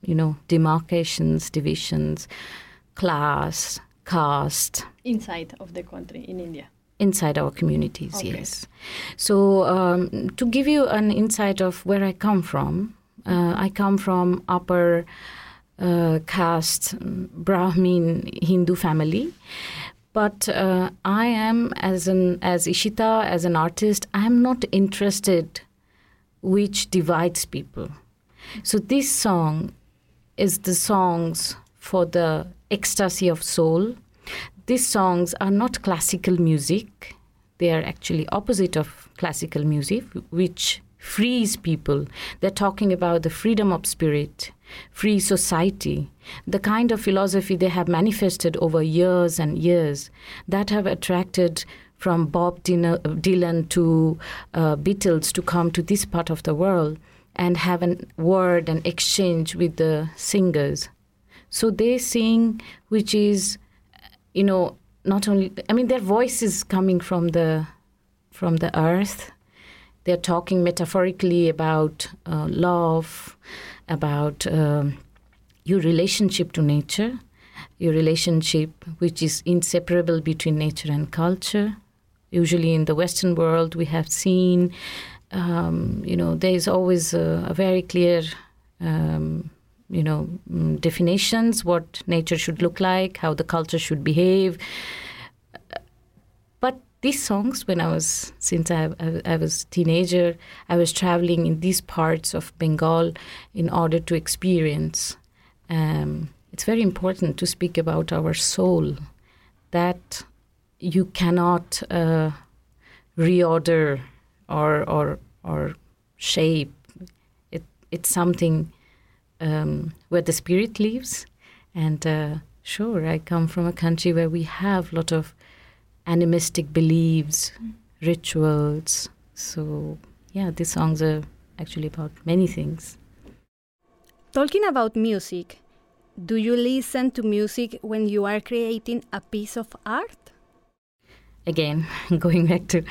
you know, demarcations, divisions, class, caste, Inside of the country in India. Inside our communities Okay. yes. So um, to give you an insight of where i come from uh, i come from upper uh, caste brahmin hindu family. But uh, i am as an as ishita as an artist i am not interested which divides people. So this song is the songs for the ecstasy of soul these songs are not classical music. They are actually opposite of classical music which frees people. They're talking about the freedom of spirit free society the kind of philosophy they have manifested over years and years that have attracted from bob Dylan to uh, beatles to come to this part of the world and have a word and exchange with the singers. So they sing which is you know not only i mean their voice is coming from the from the earth. They're talking metaphorically about uh, love about um, your relationship to nature your relationship which is inseparable between nature and culture. Usually in the western world we have seen um, you know there is always a, a very clear um, you know mm, definitions what nature should look like how the culture should behave but these songs when i was since I, I, I was teenager i was traveling in these parts of bengal in order to experience um, it's very important to speak about our soul that you cannot uh, reorder or or or shape. It it's something um, where the spirit lives, and uh, sure, I come from a country where we have a lot of animistic beliefs, rituals. So yeah, these songs are actually about many things. Talking about music, do you listen to music when you are creating a piece of art? again going back to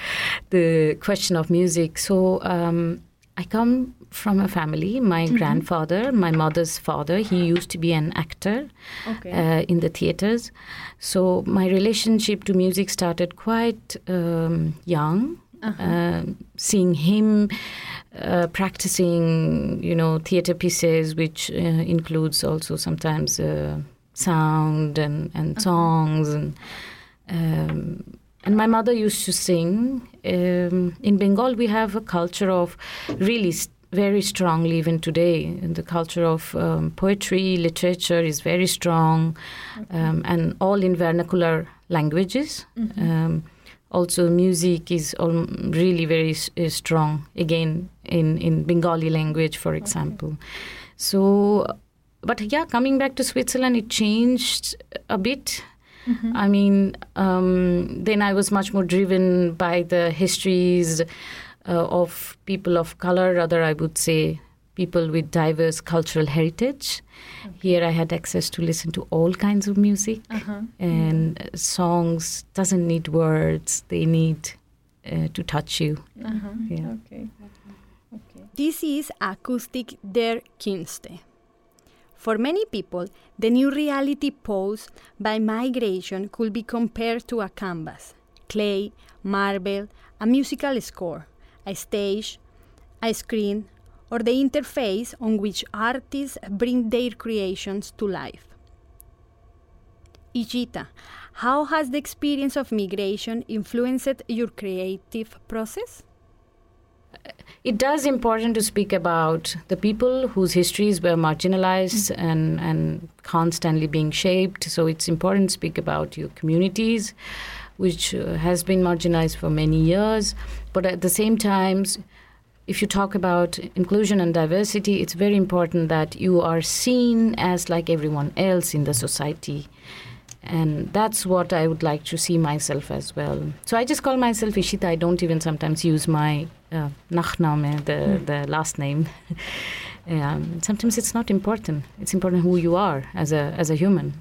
the question of music so um, i come from a family my Mhm. grandfather my mother's father he used to be an actor Okay. uh, in the theaters so my relationship to music started quite um, young Uh-huh. um, seeing him uh, practicing you know theater pieces which uh, includes also sometimes uh, sound and, and songs and um, and my mother used to sing. Um, in Bengal, we have a culture of really very strongly, even today, and the culture of um, poetry, literature is very strong, um, and all in vernacular languages. Mhm. Um, also, music is all really very s- uh, strong, again, in, in Bengali language, for example. So, but yeah, coming back to Switzerland, it changed a bit. Mhm. I mean, um, then I was much more driven by the histories uh, of people of color, rather, I would say, people with diverse cultural heritage. Here I had access to listen to all kinds of music, Uh-huh. and uh, songs doesn't need words, they need uh, to touch you. Uh-huh. Yeah. Okay. This is Akustik der Künste. For many people, the new reality posed by migration could be compared to a canvas, clay, marble, a musical score, a stage, a screen, or the interface on which artists bring their creations to life. Ishita, how has the experience of migration influenced your creative process? it does important to speak about the people whose histories were marginalized and, and constantly being shaped. So it's important to speak about your communities, which uh, has been marginalized for many years. But at the same time, if you talk about inclusion and diversity, it's very important that you are seen as like everyone else in the society. And that's what I would like to see myself as well. So I just call myself Ishita. I don't even sometimes use my uh, Nachname, the, Mm. the last name. um, sometimes it's not important. It's important who you are as a, as a human.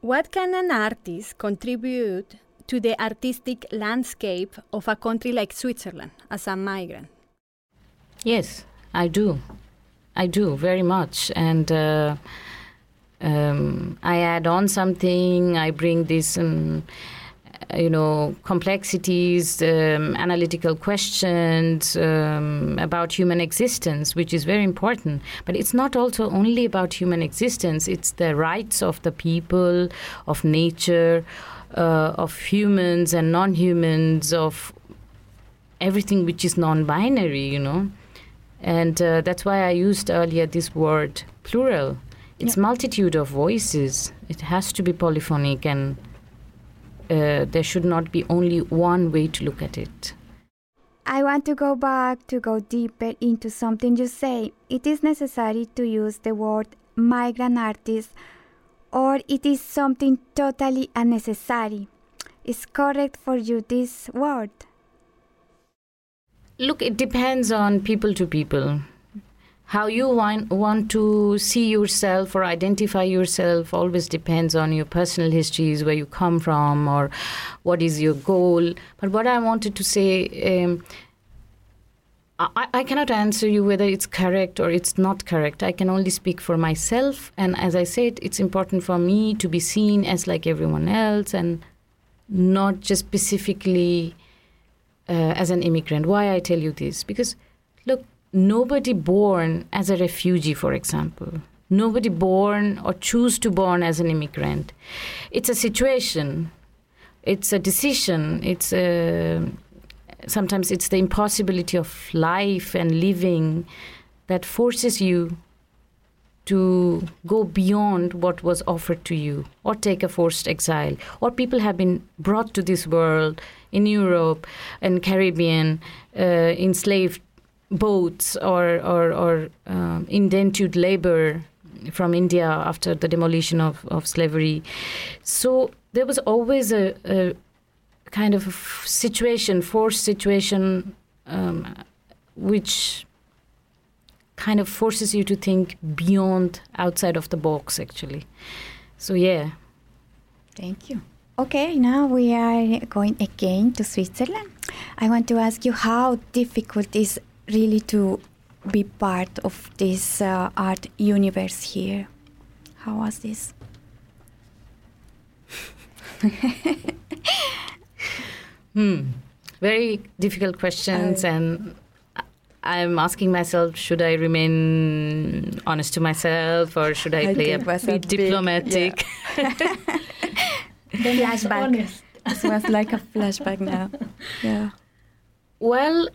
What can an artist contribute to the artistic landscape of a country like Switzerland as a migrant? Yes, I do. I do very much. And uh, um, I add on something, I bring this. Um, uh, you know, complexities, um, analytical questions um, about human existence, which is very important. But it's not also only about human existence, it's the rights of the people, of nature, uh, of humans and non humans, of everything which is non binary, you know. And uh, that's why I used earlier this word plural. It's multitude of voices. It has to be polyphonic and uh, there should not be only one way to look at it. I want to go back to go deeper into something you say. It is necessary to use the word migrant artist, or it is something totally unnecessary. Is correct for you this word? Look, it depends on people to people. How you want, want to see yourself or identify yourself always depends on your personal histories, where you come from, or what is your goal. But what I wanted to say, um, I, I cannot answer you whether it's correct or it's not correct. I can only speak for myself. And as I said, it's important for me to be seen as like everyone else and not just specifically uh, as an immigrant. Why I tell you this? Because, look, nobody born as a refugee, for example, nobody born or choose to born as an immigrant. It's a situation. It's a decision. It's a sometimes it's the impossibility of life and living that forces you to go beyond what was offered to you or take a forced exile or people have been brought to this world in Europe and Caribbean uh, enslaved boats or or, or um, indentured labor from India after the demolition of, of slavery. So there was always a, a kind of situation, forced situation, um, which kind of forces you to think beyond outside of the box actually so yeah Thank you. Okay, now we are going again to Switzerland. I want to ask you how difficult is really to be part of this uh, art universe here. How was this? hmm very difficult questions and I- i'm asking myself should i remain honest to myself or should i, I play a think a bit big- diplomatic The flashback. This was like a flashback now. Yeah. Well,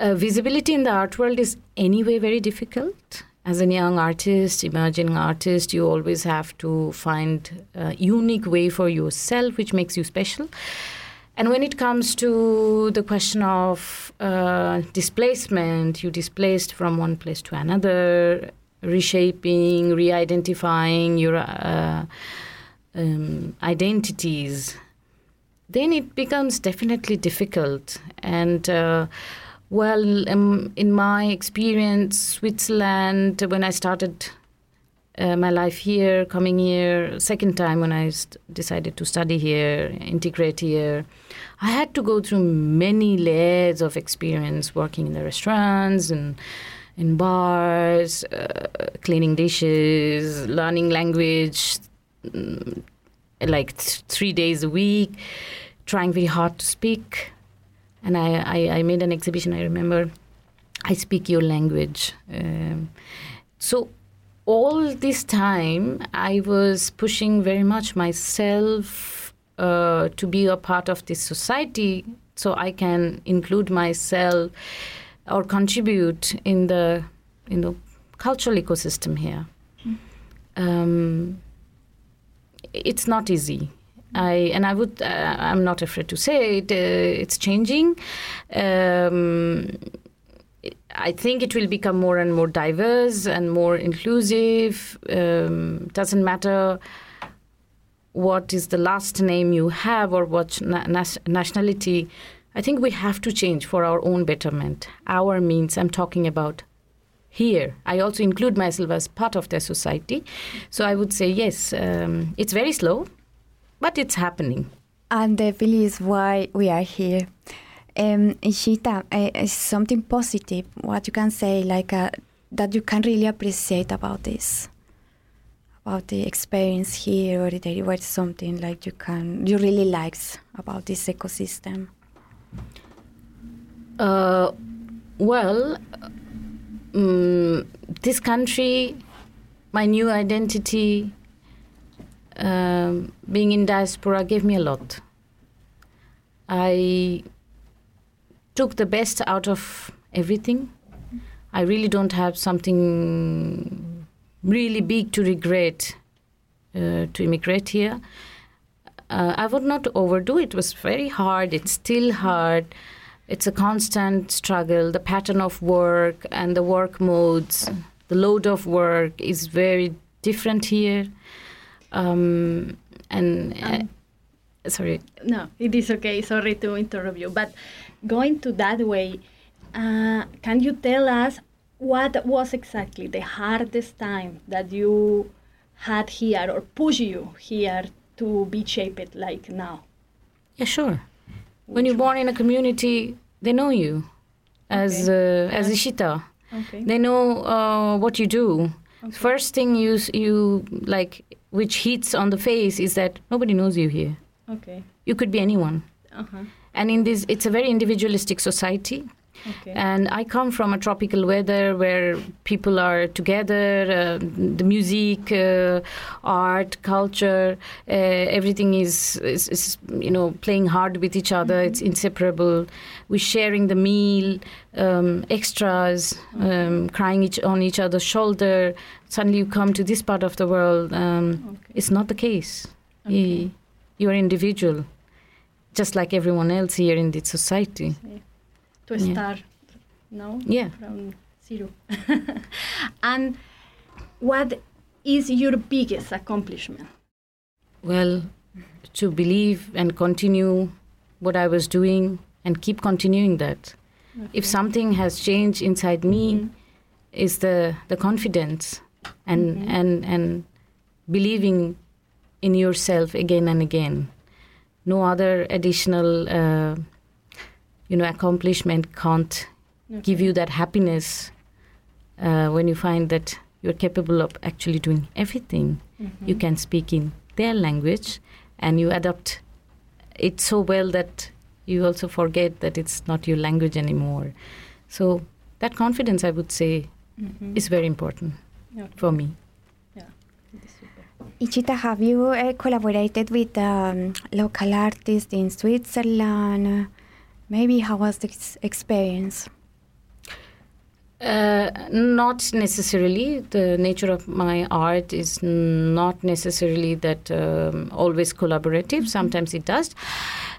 uh, visibility in the art world is anyway very difficult. As a young artist, emerging artist, you always have to find a unique way for yourself, which makes you special. And when it comes to the question of uh, displacement, you displaced from one place to another, reshaping, re-identifying your uh, um, identities, then it becomes definitely difficult. And uh, well, um, in my experience, Switzerland, when I started uh, my life here, coming here, second time when I st- decided to study here, integrate here, I had to go through many layers of experience working in the restaurants and in bars, uh, cleaning dishes, learning language, mm, like th- three days a week, trying very hard to speak. And I, I, I made an exhibition, I remember, I speak your language. Um, so all this time, I was pushing very much myself uh, to be a part of this society so I can include myself or contribute in the in the cultural ecosystem here. Um, it's not easy. I and I would uh, I'm not afraid to say it. Uh, it's changing. Um, I think it will become more and more diverse and more inclusive. Um, doesn't matter what is the last name you have or what na- nationality. I think we have to change for our own betterment. Our means. I'm talking about here. I also include myself as part of the society. So I would say yes. Um, it's very slow, but it's happening. And the really is why we are here. Um, Ishita, uh, something positive, what you can say, like uh, that you can really appreciate about this, about the experience here, or there was something like you can, you really likes about this ecosystem. Uh, well, um, this country, my new identity, um, being in diaspora gave me a lot. I took the best out of everything. I really don't have something really big to regret uh, to immigrate here. Uh, I would not overdo it. It was very hard. It's still hard. It's a constant struggle. The pattern of work and the work modes, the load of work is very different here. Um, and uh, sorry, No, it is okay. Sorry to interrupt you. But going to that way, uh, can you tell us what was exactly the hardest time that you had here or push you here to be shaped like now? Yeah, sure. when you're born in a community, they know you as uh, as Ishita. Okay. They know uh, what you do. Okay. First thing you you like, which hits on the face, is that nobody knows you here. Okay. You could be anyone. Uh-huh. And in this, it's a very individualistic society. Okay. And I come from a tropical weather where people are together, uh, the music, uh, art, culture, uh, everything is, is, is, you know, playing hard with each other. It's inseparable. We're sharing the meal, um, extras, um, crying each, on each other's shoulder. Suddenly you come to this part of the world. Um, It's not the case. You- You're individual, just like everyone else here in this society. To Yeah. start, no? Yeah. From zero. and what is your biggest accomplishment? Well, to believe and continue what I was doing and keep continuing that. If something has changed inside me, mm-hmm. is the the confidence and mm-hmm. and and believing in yourself again and again. No other additional, uh, you know, accomplishment can't give you that happiness uh, when you find that you're capable of actually doing everything. You Mhm. can speak in their language, and you adapt it so well that you also forget that it's not your language anymore. So that confidence, I would say, Mhm. is very important Okay. for me. Ishita, have you uh, collaborated with um, local artists in Switzerland? Maybe how was this experience? Uh, not necessarily. The nature of my art is not necessarily that um, always collaborative. Sometimes it does.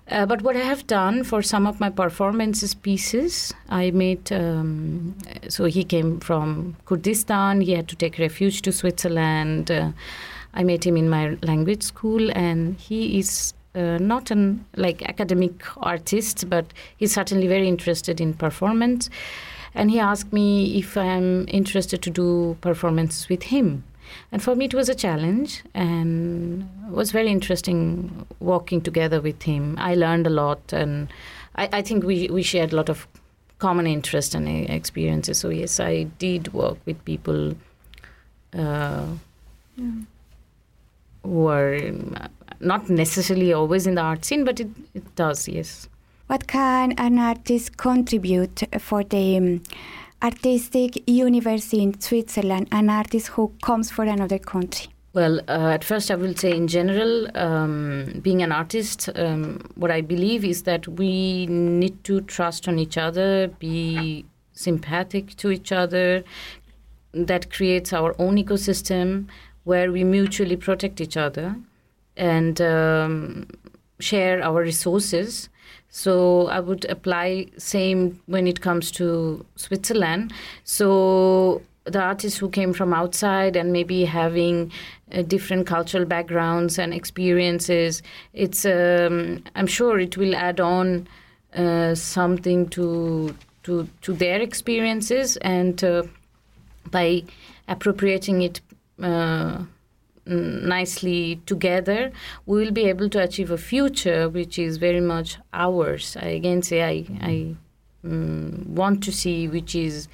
Uh, but what I have done for some of my performances pieces, I made. Um, so he came from Kurdistan. He had to take refuge to Switzerland. Uh, I met him in my language school, and he is uh, not an like academic artist, but he's certainly very interested in performance. And he asked me if I'm interested to do performances with him. And for me, it was a challenge, and was very interesting walking together with him. I learned a lot, and I, I think we we shared a lot of common interests and uh, experiences. So yes, I did work with people. Uh, who are um, not necessarily always in the art scene, but it, it does, yes. What can an artist contribute for the um, artistic universe in Switzerland, an artist who comes from another country? Well, uh, at first, I will say in general, um, being an artist, um, what I believe is that we need to trust on each other, be sympathetic to each other. That creates our own ecosystem where we mutually protect each other and um, share our resources. So I would apply same when it comes to Switzerland. So the artists who came from outside and maybe having uh, different cultural backgrounds and experiences, it's um, I'm sure it will add on uh, something to to to their experiences and uh, by appropriating it. Uh, nicely together, we will be able to achieve a future which is very much ours. I again say I, I mm, want to see which is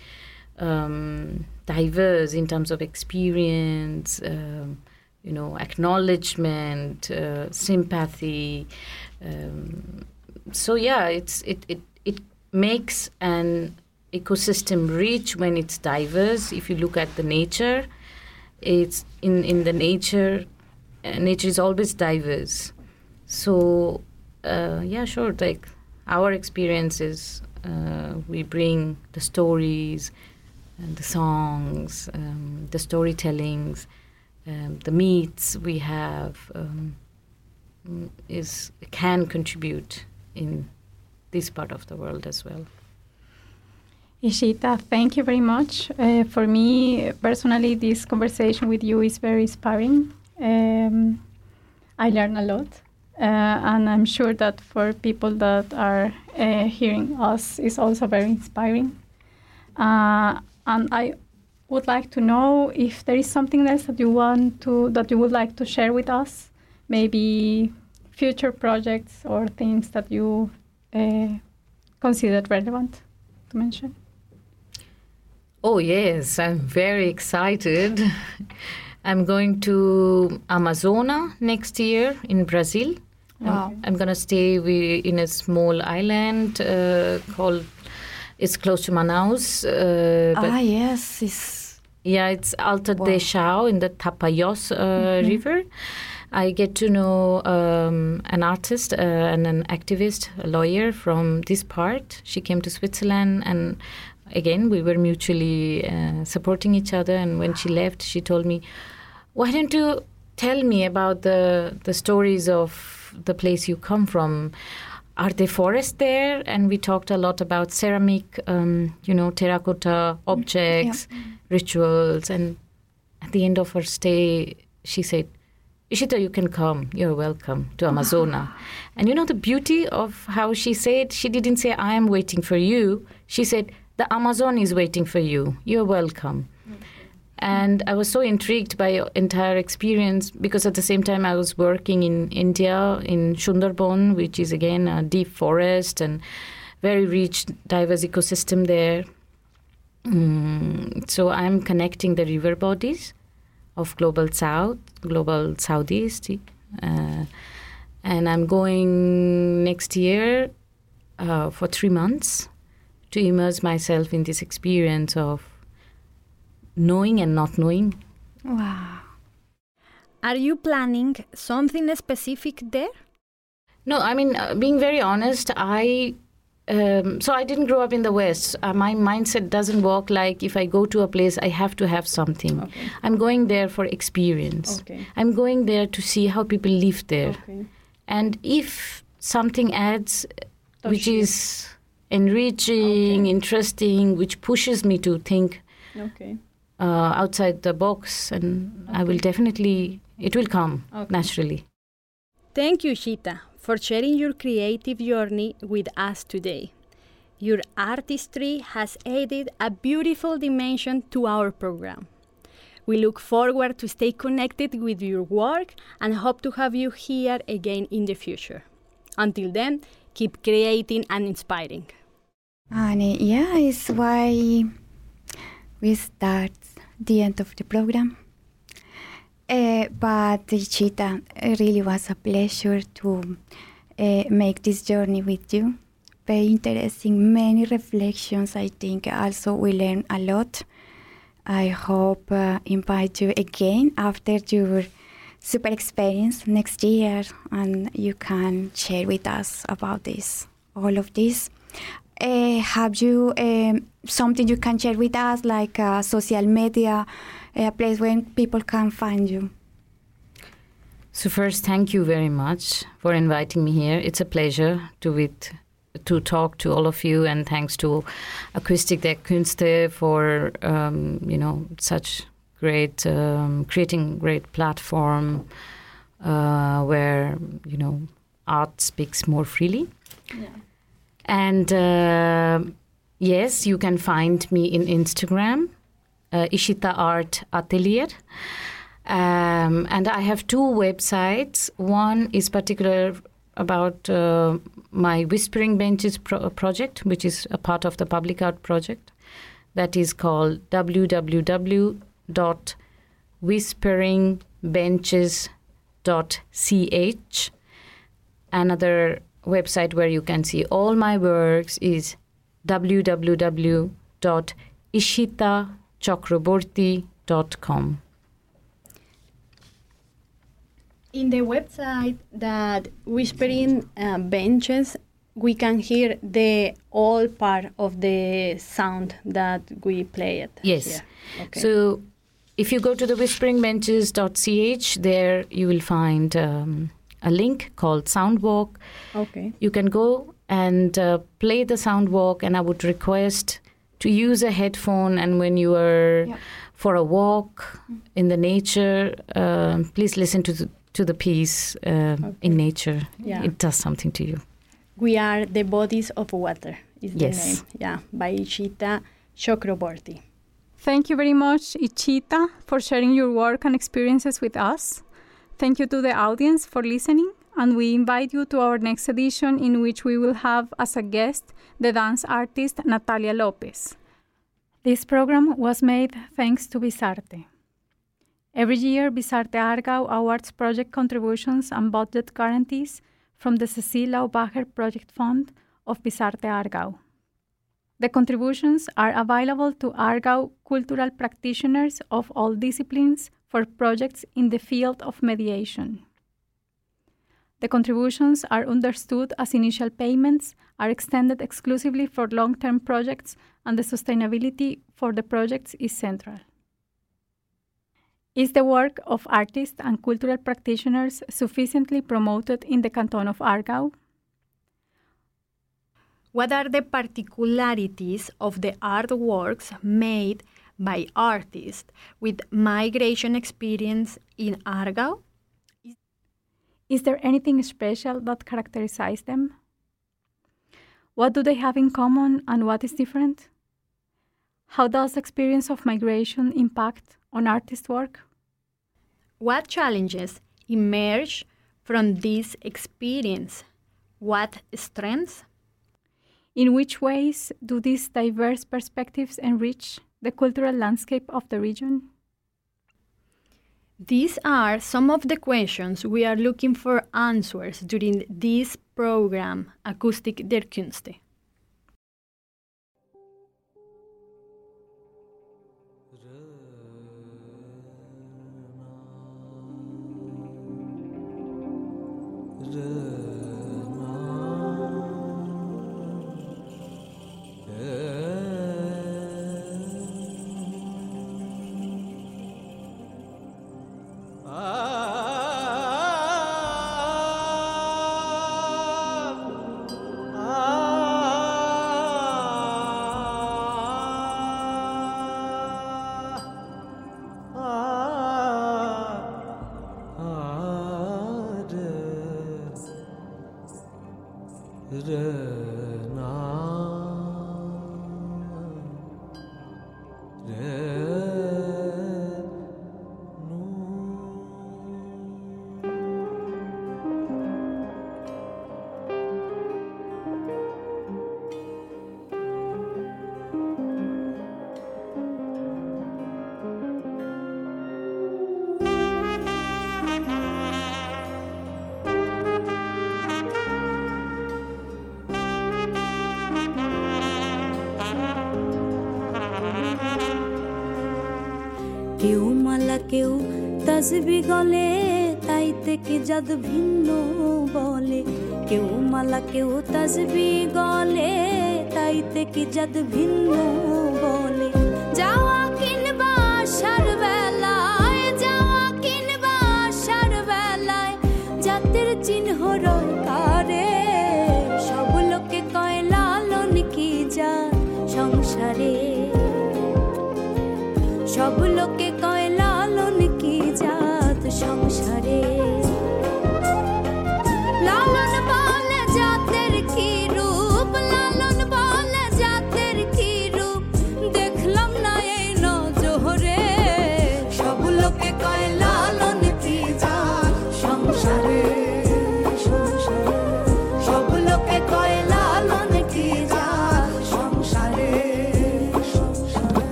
um, diverse in terms of experience, um, you know, acknowledgement, uh, sympathy. Um, so yeah, it's it, it it makes an ecosystem rich when it's diverse. If you look at the nature, it's in in the nature uh, nature is always diverse. So uh, yeah sure like our experiences uh, we bring the stories and the songs um, the storytellings um, the meets we have um, is can contribute in this part of the world as well Ishita, thank you very much. Uh, for me, personally, this conversation with you is very inspiring. Um, I learn a lot, uh, and I'm sure that for people that are uh, hearing us, is also very inspiring. Uh, and I would like to know if there is something else that you want to that you would like to share with us, maybe future projects or things that you uh, considered relevant to mention. Oh, yes, I'm very excited. I'm going to Amazona next year in Brazil. Wow. I'm, I'm going to stay in a small island uh, called It's close to Manaus. Uh, but ah, yes, it's yeah, it's Alta Wow. de Chao in the Tapajos uh, Mhm. River. I get to know um, an artist uh, and an activist, a lawyer from this part. She came to Switzerland, and again, we were mutually uh, supporting each other. And when she left, she told me, "Why don't you tell me about the the stories of the place you come from?" Are there forests there? And we talked a lot about ceramic, um, you know, terracotta objects, rituals. And at the end of her stay, she said, Ishita, you can come. You're welcome to Amazona. and you know the beauty of how she said, she didn't say, I am waiting for you. She said, the Amazon is waiting for you. You're welcome. And I was so intrigued by your entire experience because at the same time I was working in India in Sundarban, which is again a deep forest and very rich, diverse ecosystem there. Mm, so I'm connecting the river bodies of global south, global southeast, uh, and I'm going next year uh, for three months to immerse myself in this experience of knowing and not knowing. Wow. Are you planning something specific there? No, I mean, uh, being very honest, I. Um, so I didn't grow up in the West. Uh, my mindset doesn't work like if I go to a place, I have to have something. Okay. I'm going there for experience. Okay. I'm going there to see how people live there. Okay. And if something adds, which is enriching, interesting, which pushes me to think Okay. uh, outside the box, and I will definitely, it will come Okay. naturally. Thank you, Shita, for sharing your creative journey with us today. Your artistry has added a beautiful dimension to our program. We look forward to stay connected with your work and hope to have you here again in the future. Until then, keep creating and inspiring. And yeah, it's why we start the end of the program. Uh, but Chita, it really was a pleasure to uh, make this journey with you. Very interesting, many reflections. I think also we learn a lot. I hope uh, invite you again after your super experience next year, and you can share with us about this, all of this. Uh, have you um, something you can share with us, like uh, social media, a place where people can find you? So first, thank you very much for inviting me here. It's a pleasure to with to talk to all of you, and thanks to Akustik der Künste for um, you know such great um, creating great platform uh, where you know art speaks more freely. And uh, yes, you can find me in Instagram, uh, Ishita Art Atelier. Um, and I have two websites. One is particular about uh, my Whispering Benches pro- project, which is a part of the Public Art project. That is called www.whisperingbenches.ch. Another website where you can see all my works is www.ishitachakraborty.com. In the website that Whispering uh, Benches, we can hear the all part of the sound that we played. Yes. Okay. So if you go to the whisperingbenches.ch, there you will find um, a link called Soundwalk. Okay. You can go and uh, play the Soundwalk, and I would request to use a headphone. And when you are for a walk in the nature, um please listen to the, to the piece um in nature. Yeah. It does something to you. We are the bodies of water. Is Yes. the name? Yeah, by Ishita Chakraborty. Thank you very much, Ishita, for sharing your work and experiences with us. Thank you to the audience for listening, and we invite you to our next edition, in which we will have as a guest the dance artist Natalia Lopez. This program was made thanks to Visarte. Every year, Visarte Aargau awards project contributions and budget guarantees from the Cecile Laubacher Project Fund of Visarte Aargau. The contributions are available to Aargau cultural practitioners of all disciplines for projects in the field of mediation. The contributions are understood as initial payments, are extended exclusively for long term projects, and the sustainability for the projects is central. Is the work of artists and cultural practitioners sufficiently promoted in the canton of Aargau? What are the particularities of the artworks made by artists with migration experience in Aargau? Is there anything special that characterizes them? What do they have in common and what is different? How does the experience of migration impact on artist work? What challenges emerge from this experience? What strengths? In which ways do these diverse perspectives enrich the cultural landscape of the region? These are some of the questions we are looking for answers during this program, Akustik der Künste. কেউ তাইতে কি জাদ ভিন্ন বলে। কেউ মালা কেউ তাজবি গলে তাইতে কি জাদ ভিন্ন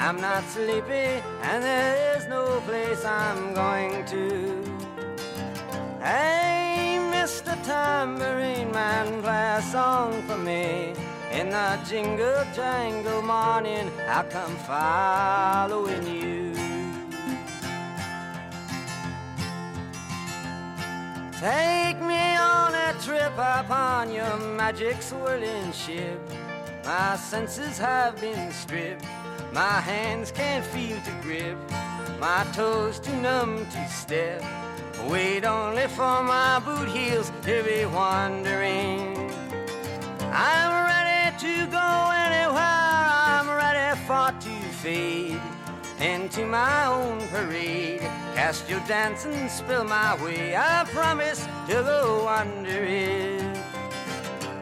I'm not sleepy, and there is no place I'm going to. Hey, Mr. Tambourine Man, play a song for me. In the jingle jangle morning, I'll come following you. Take me on a trip upon your magic swirling ship. My senses have been stripped. My hands can't feel to grip. My toes too numb to step. Wait only for my boot heels to be wandering. I'm ready to go anywhere. I'm ready for to fade into my own parade. Cast your dance and spill my way. I promise to go under it.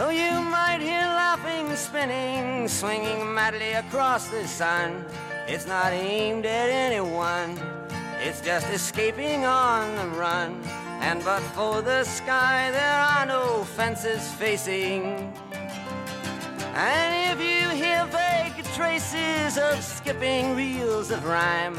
Though you might hear laughing, spinning, swinging madly across the sun, it's not aimed at anyone. It's just escaping on the run. And but for the sky, there are no fences facing. And if you hear vague traces of skipping reels of rhyme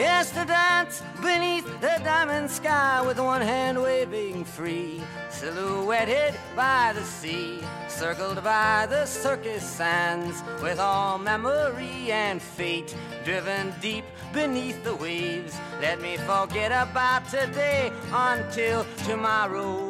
Yes, to dance beneath the diamond sky with one hand waving free, silhouetted by the sea, circled by the circus sands, with all memory and fate driven deep beneath the waves. Let me forget about today until tomorrow.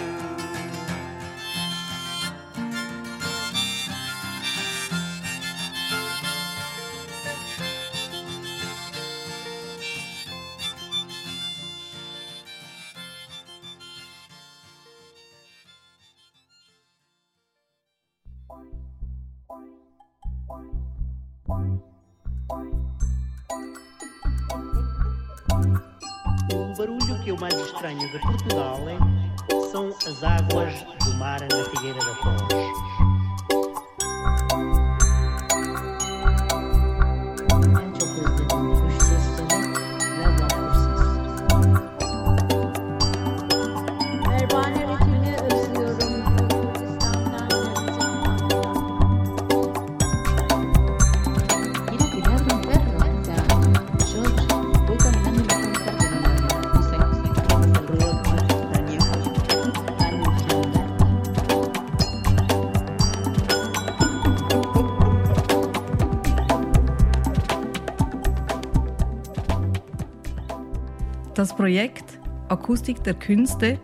Que eu mais estranho de Portugal são as águas do mar na Figueira da Foz. Das Projekt Akustik der Künste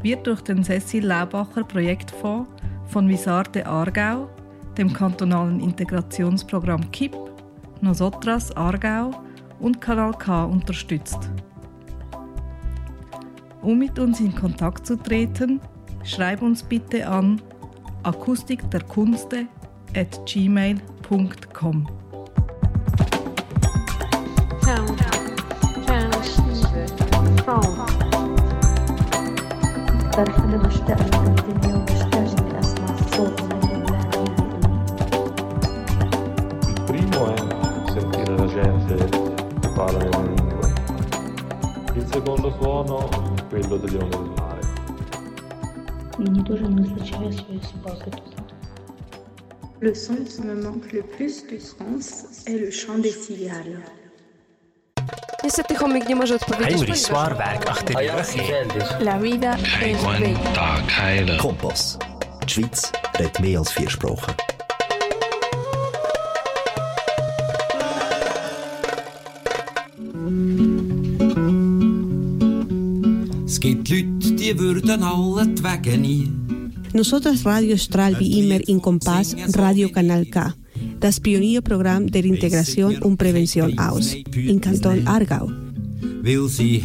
wird durch den Cecil Laubacher Projektfonds von Visarte Aargau, dem kantonalen Integrationsprogramm KIP, Nosotras Aargau und Kanal K unterstützt. Um mit uns in Kontakt zu treten, schreib uns bitte an akustikderkunste فرحانة مشتاقة للدنيا ومشتاقة إني أسمع الصوت من البلاد Il primo è sentire la gente che parla le mie lingue. Il secondo suono è quello delle onde del mare. Мені дуже не вистачає своєї собаки тут. Le son qui me manque le plus de France est le chant des cigales. Niestety chomik nie może odpowiedzieć, Heinrich Swarberg achter die Röche. La vida es bella. Kompass. Die Schweiz redet mehr als vier Sprachen. Es gibt Leute, die würden alle die Wege nie. Nosotras Radio strahlt wie immer in Kompass Radio Kanal K, das Pionierprogramm der Integration und Prävention aus, in Kanton Aargau. Weil sie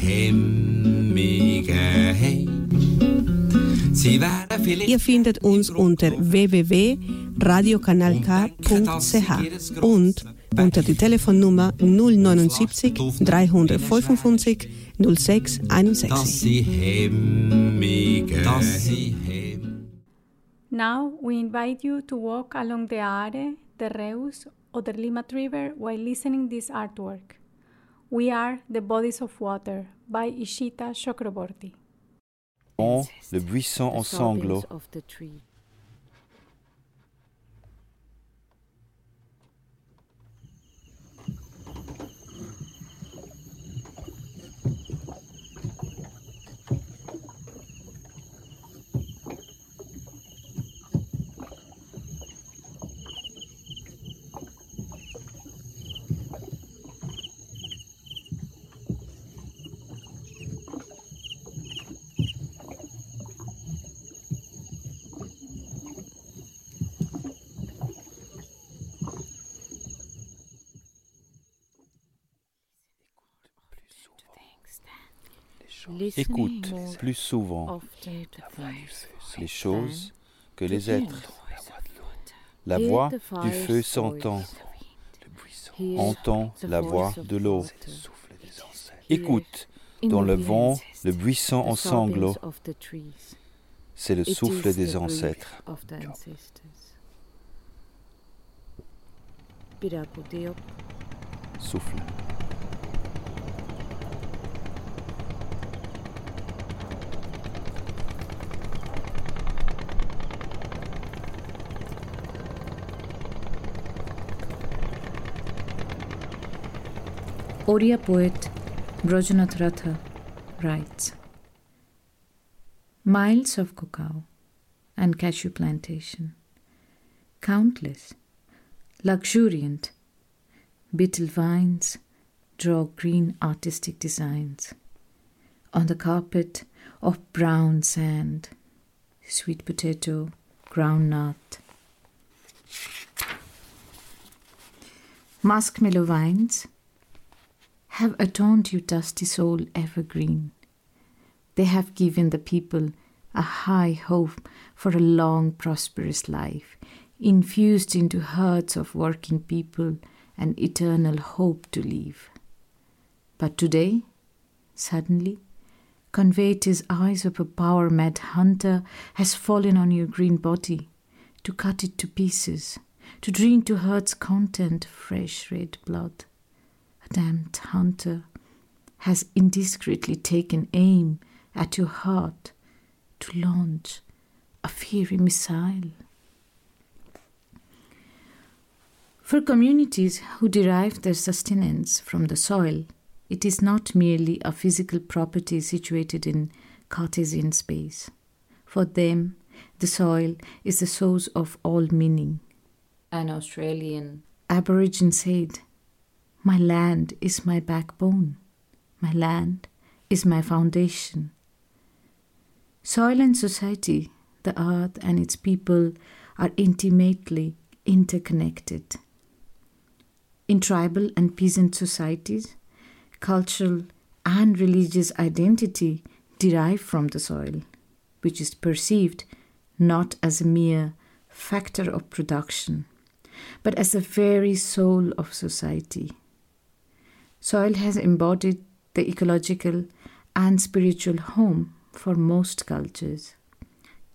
Ihr findet uns unter www.radiokanalk.ch und unter die Telefonnummer 079 355 06 dass 61. sie hemmige dass sie Now we invite you to walk along the Are, the Reuss, or the Limmat River while listening this artwork. We are the Bodies of Water by Ishita Chakraborty. Bon, le buisson en sanglots. Écoute plus souvent les choses que les êtres. La voix du feu s'entend. Entend la voix de l'eau. Écoute dans le vent le buisson en sanglots. C'est le souffle des ancêtres. Souffle. Oriya poet Brojanath Ratha writes Miles of cacao and cashew plantation, countless, luxuriant, betel vines draw green artistic designs on the carpet of brown sand, sweet potato, groundnut. Muskmellow vines have adorned your dusty soul evergreen. They have given the people a high hope for a long, prosperous life, infused into hearts of working people an eternal hope to live. But today, suddenly, Conveyator's eyes of a power mad hunter has fallen on your green body to cut it to pieces, to drink to heart's content fresh red blood. Damned hunter has indiscreetly taken aim at your heart to launch a fiery missile. For communities who derive their sustenance from the soil, it is not merely a physical property situated in Cartesian space. For them, the soil is the source of all meaning. An Australian Aborigine said, My land is my backbone. My land is my foundation. Soil and society, the earth and its people are intimately interconnected. In tribal and peasant societies, cultural and religious identity derive from the soil, which is perceived not as a mere factor of production, but as the very soul of society. Soil has embodied the ecological and spiritual home for most cultures.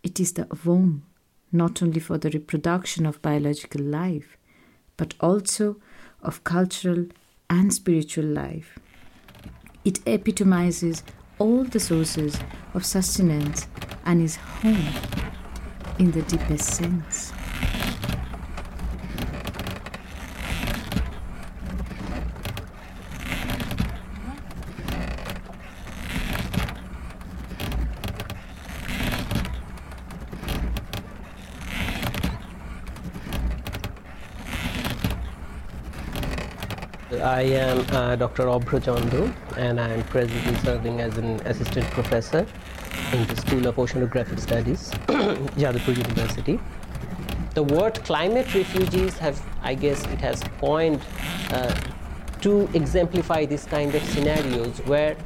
It is the womb not only for the reproduction of biological life, but also of cultural and spiritual life. It epitomizes all the sources of sustenance and is home in the deepest sense. I am uh, Dr. Abhra Chanda and I am presently serving as an assistant professor in the School of Oceanographic Studies, Jadavpur University. The word climate refugees have, I guess, it has coined uh, to exemplify this kind of scenarios where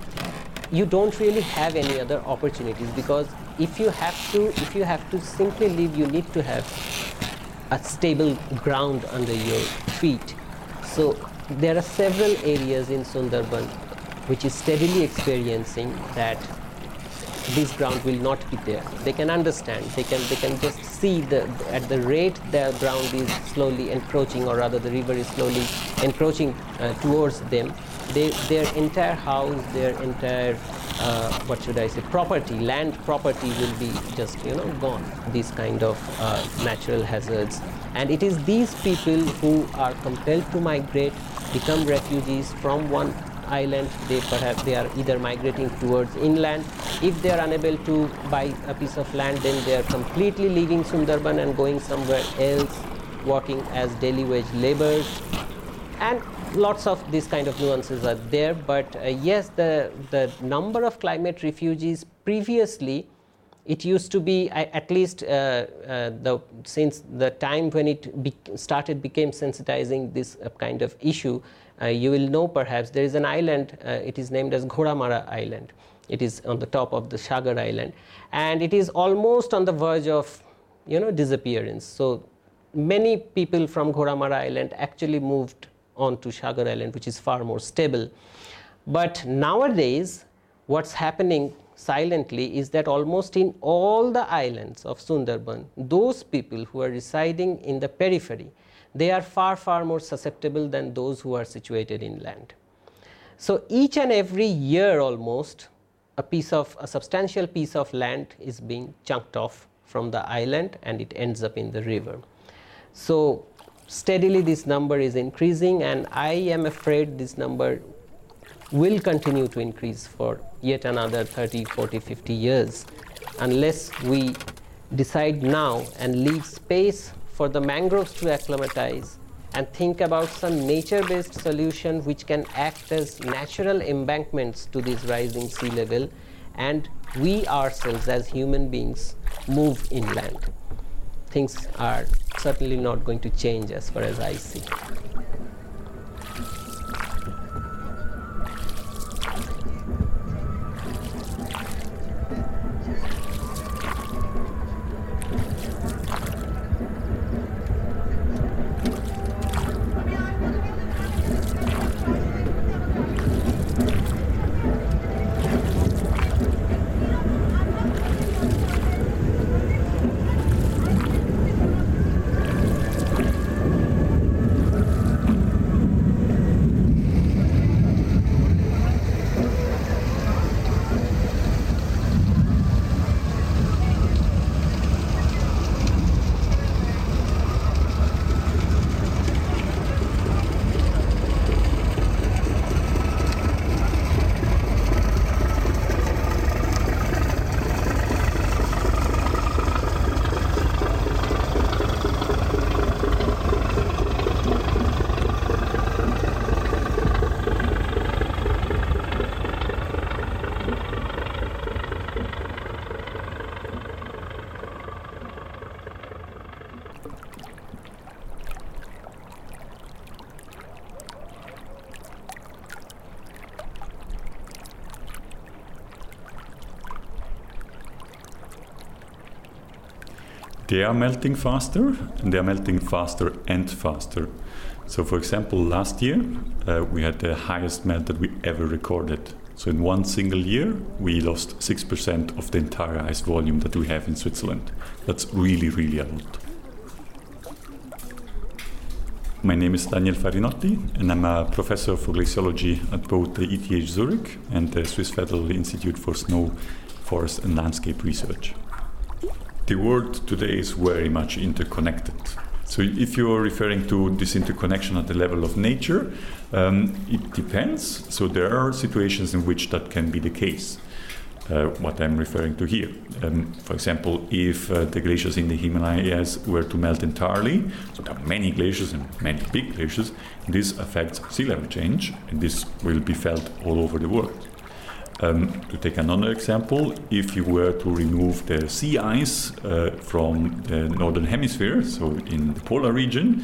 you don't really have any other opportunities because if you have to, if you have to simply live, you need to have a stable ground under your feet. So there are several areas in Sundarban which is steadily experiencing that this ground will not be there. They can understand. They can they can just see the at the rate the ground is slowly encroaching, or rather the river is slowly encroaching uh, towards them. They, their entire house, their entire uh, what should I say, property, land property will be just you know gone. These kind of uh, natural hazards, and it is these people who are compelled to migrate, become refugees from one island. They perhaps they are either migrating towards inland. If they are unable to buy a piece of land then they are completely leaving sundarban and going somewhere else working as daily wage laborers. And lots of these kind of nuances are there. But uh, yes the the number of climate refugees previously it used to be at least uh, uh, the since the time when it be- started became sensitizing this uh, kind of issue you will know perhaps there is an island it is named as Ghoramara island it is on the top of the Sagar island and it is almost on the verge of you know, disappearance. So many people from Ghoramara Island actually moved on to Sagar Island, which is far more stable. But nowadays, what's happening silently is that almost in all the islands of Sundarban, those people who are residing in the periphery, they are far, far more susceptible than those who are situated inland. So each and every year almost, a piece of a substantial piece of land is being chunked off from the island and it ends up in the river. So steadily this number is increasing and I am afraid this number will continue to increase for yet another 30, 40, 50 years unless we decide now and leave space for the mangroves to acclimatize and think about some nature based solution which can act as natural embankments to this rising sea level and we ourselves as human beings move inland. Things are certainly not going to change as far as I see. They are melting faster and they are melting faster and faster. So, for example, last year uh, we had the highest melt that we ever recorded. So, in one single year, we lost 6% of the entire ice volume that we have in Switzerland. That's really, really a lot. My name is Daniel Farinotti, and I'm a professor for glaciology at both the ETH Zurich and the Swiss Federal Institute for Snow, Forest and Landscape Research the world today is very much interconnected. So, if you're referring to this interconnection at the level of nature, um, it depends. So, there are situations in which that can be the case. Uh, what I'm referring to here. Um, for example, if uh, the glaciers in the Himalayas were to melt entirely, so there are many glaciers and many big glaciers, this affects sea level change, and this will be felt all over the world. Um, to take another example, if you were to remove the sea ice uh, from the northern hemisphere, so in the polar region,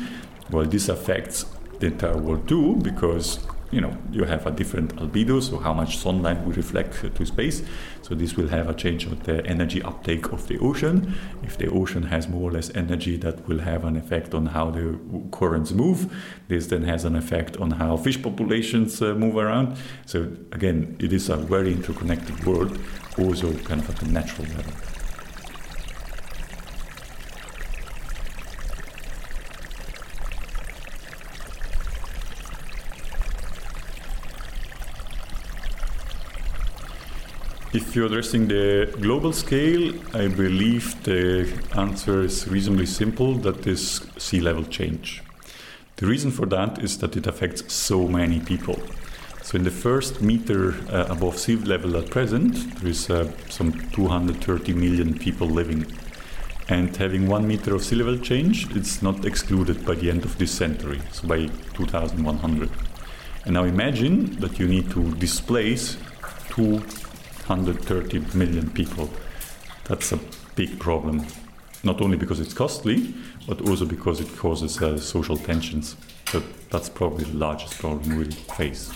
well, this affects the entire world too, because you know you have a different albedo, so how much sunlight will reflect to space. So this will have a change of the energy uptake of the ocean. If the ocean has more or less energy, that will have an effect on how the currents move. This then has an effect on how fish populations uh, move around. So again, it is a very interconnected world, also kind of at the natural level. If you're addressing the global scale, I believe the answer is reasonably simple that is sea level change. The reason for that is that it affects so many people. So, in the first meter uh, above sea level at present, there is uh, some 230 million people living. And having one meter of sea level change, it's not excluded by the end of this century, so by 2100. And now imagine that you need to displace two 130 million people. That's a big problem, not only because it's costly, but also because it causes uh, social tensions. So that's probably the largest problem we face.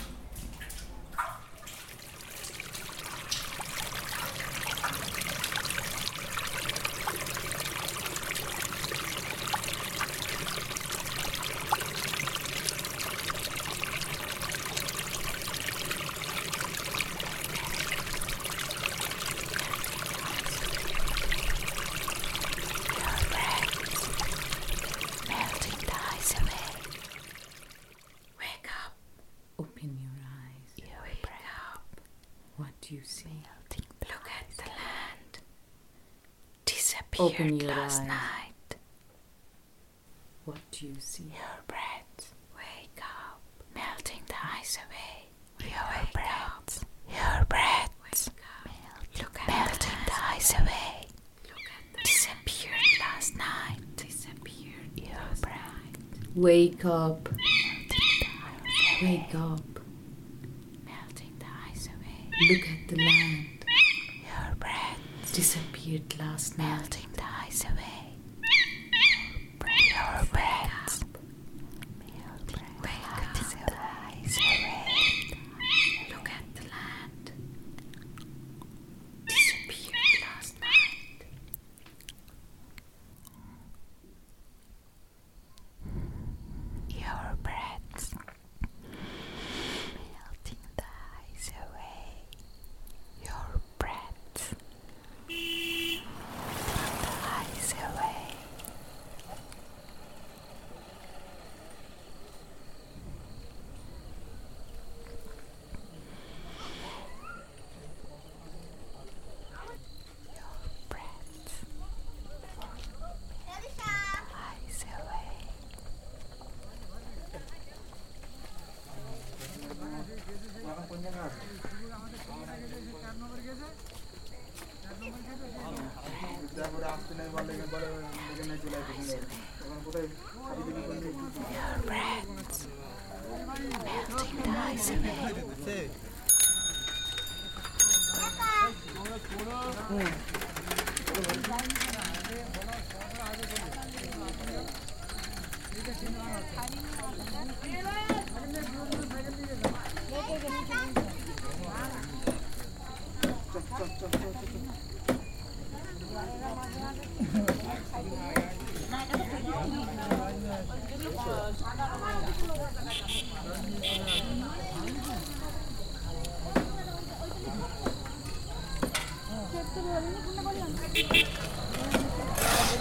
Your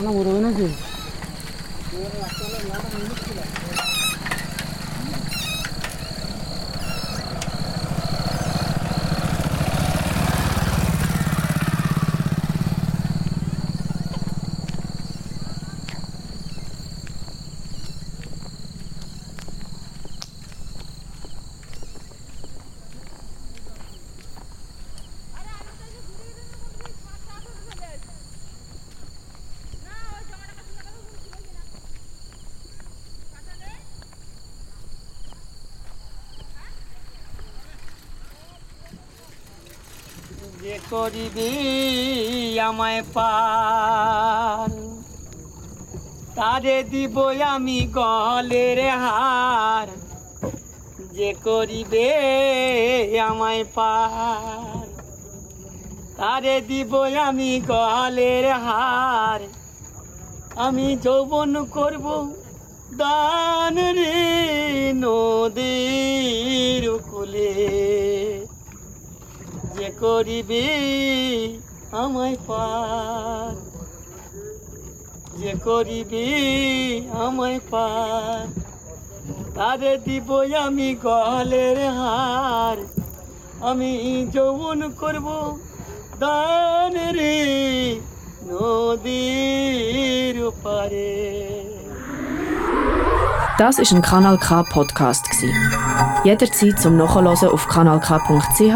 Ana, bueno, buenas noches. করিবি আমায় পান তারে দিব আমি গলের হার। যে করিবে আমায় পার তারে দিব আমি গলের হার। আমি যৌবন করব দান রে নদীর করিবে আমায় পার যে করিবে আমায় পার তারে দিব আমি গলের হার আমি যৌবন করব দান রে নদীর পারে Das ist ein Kanal K Podcast gsi. Jederzeit zum Nachhören auf kanalk.ch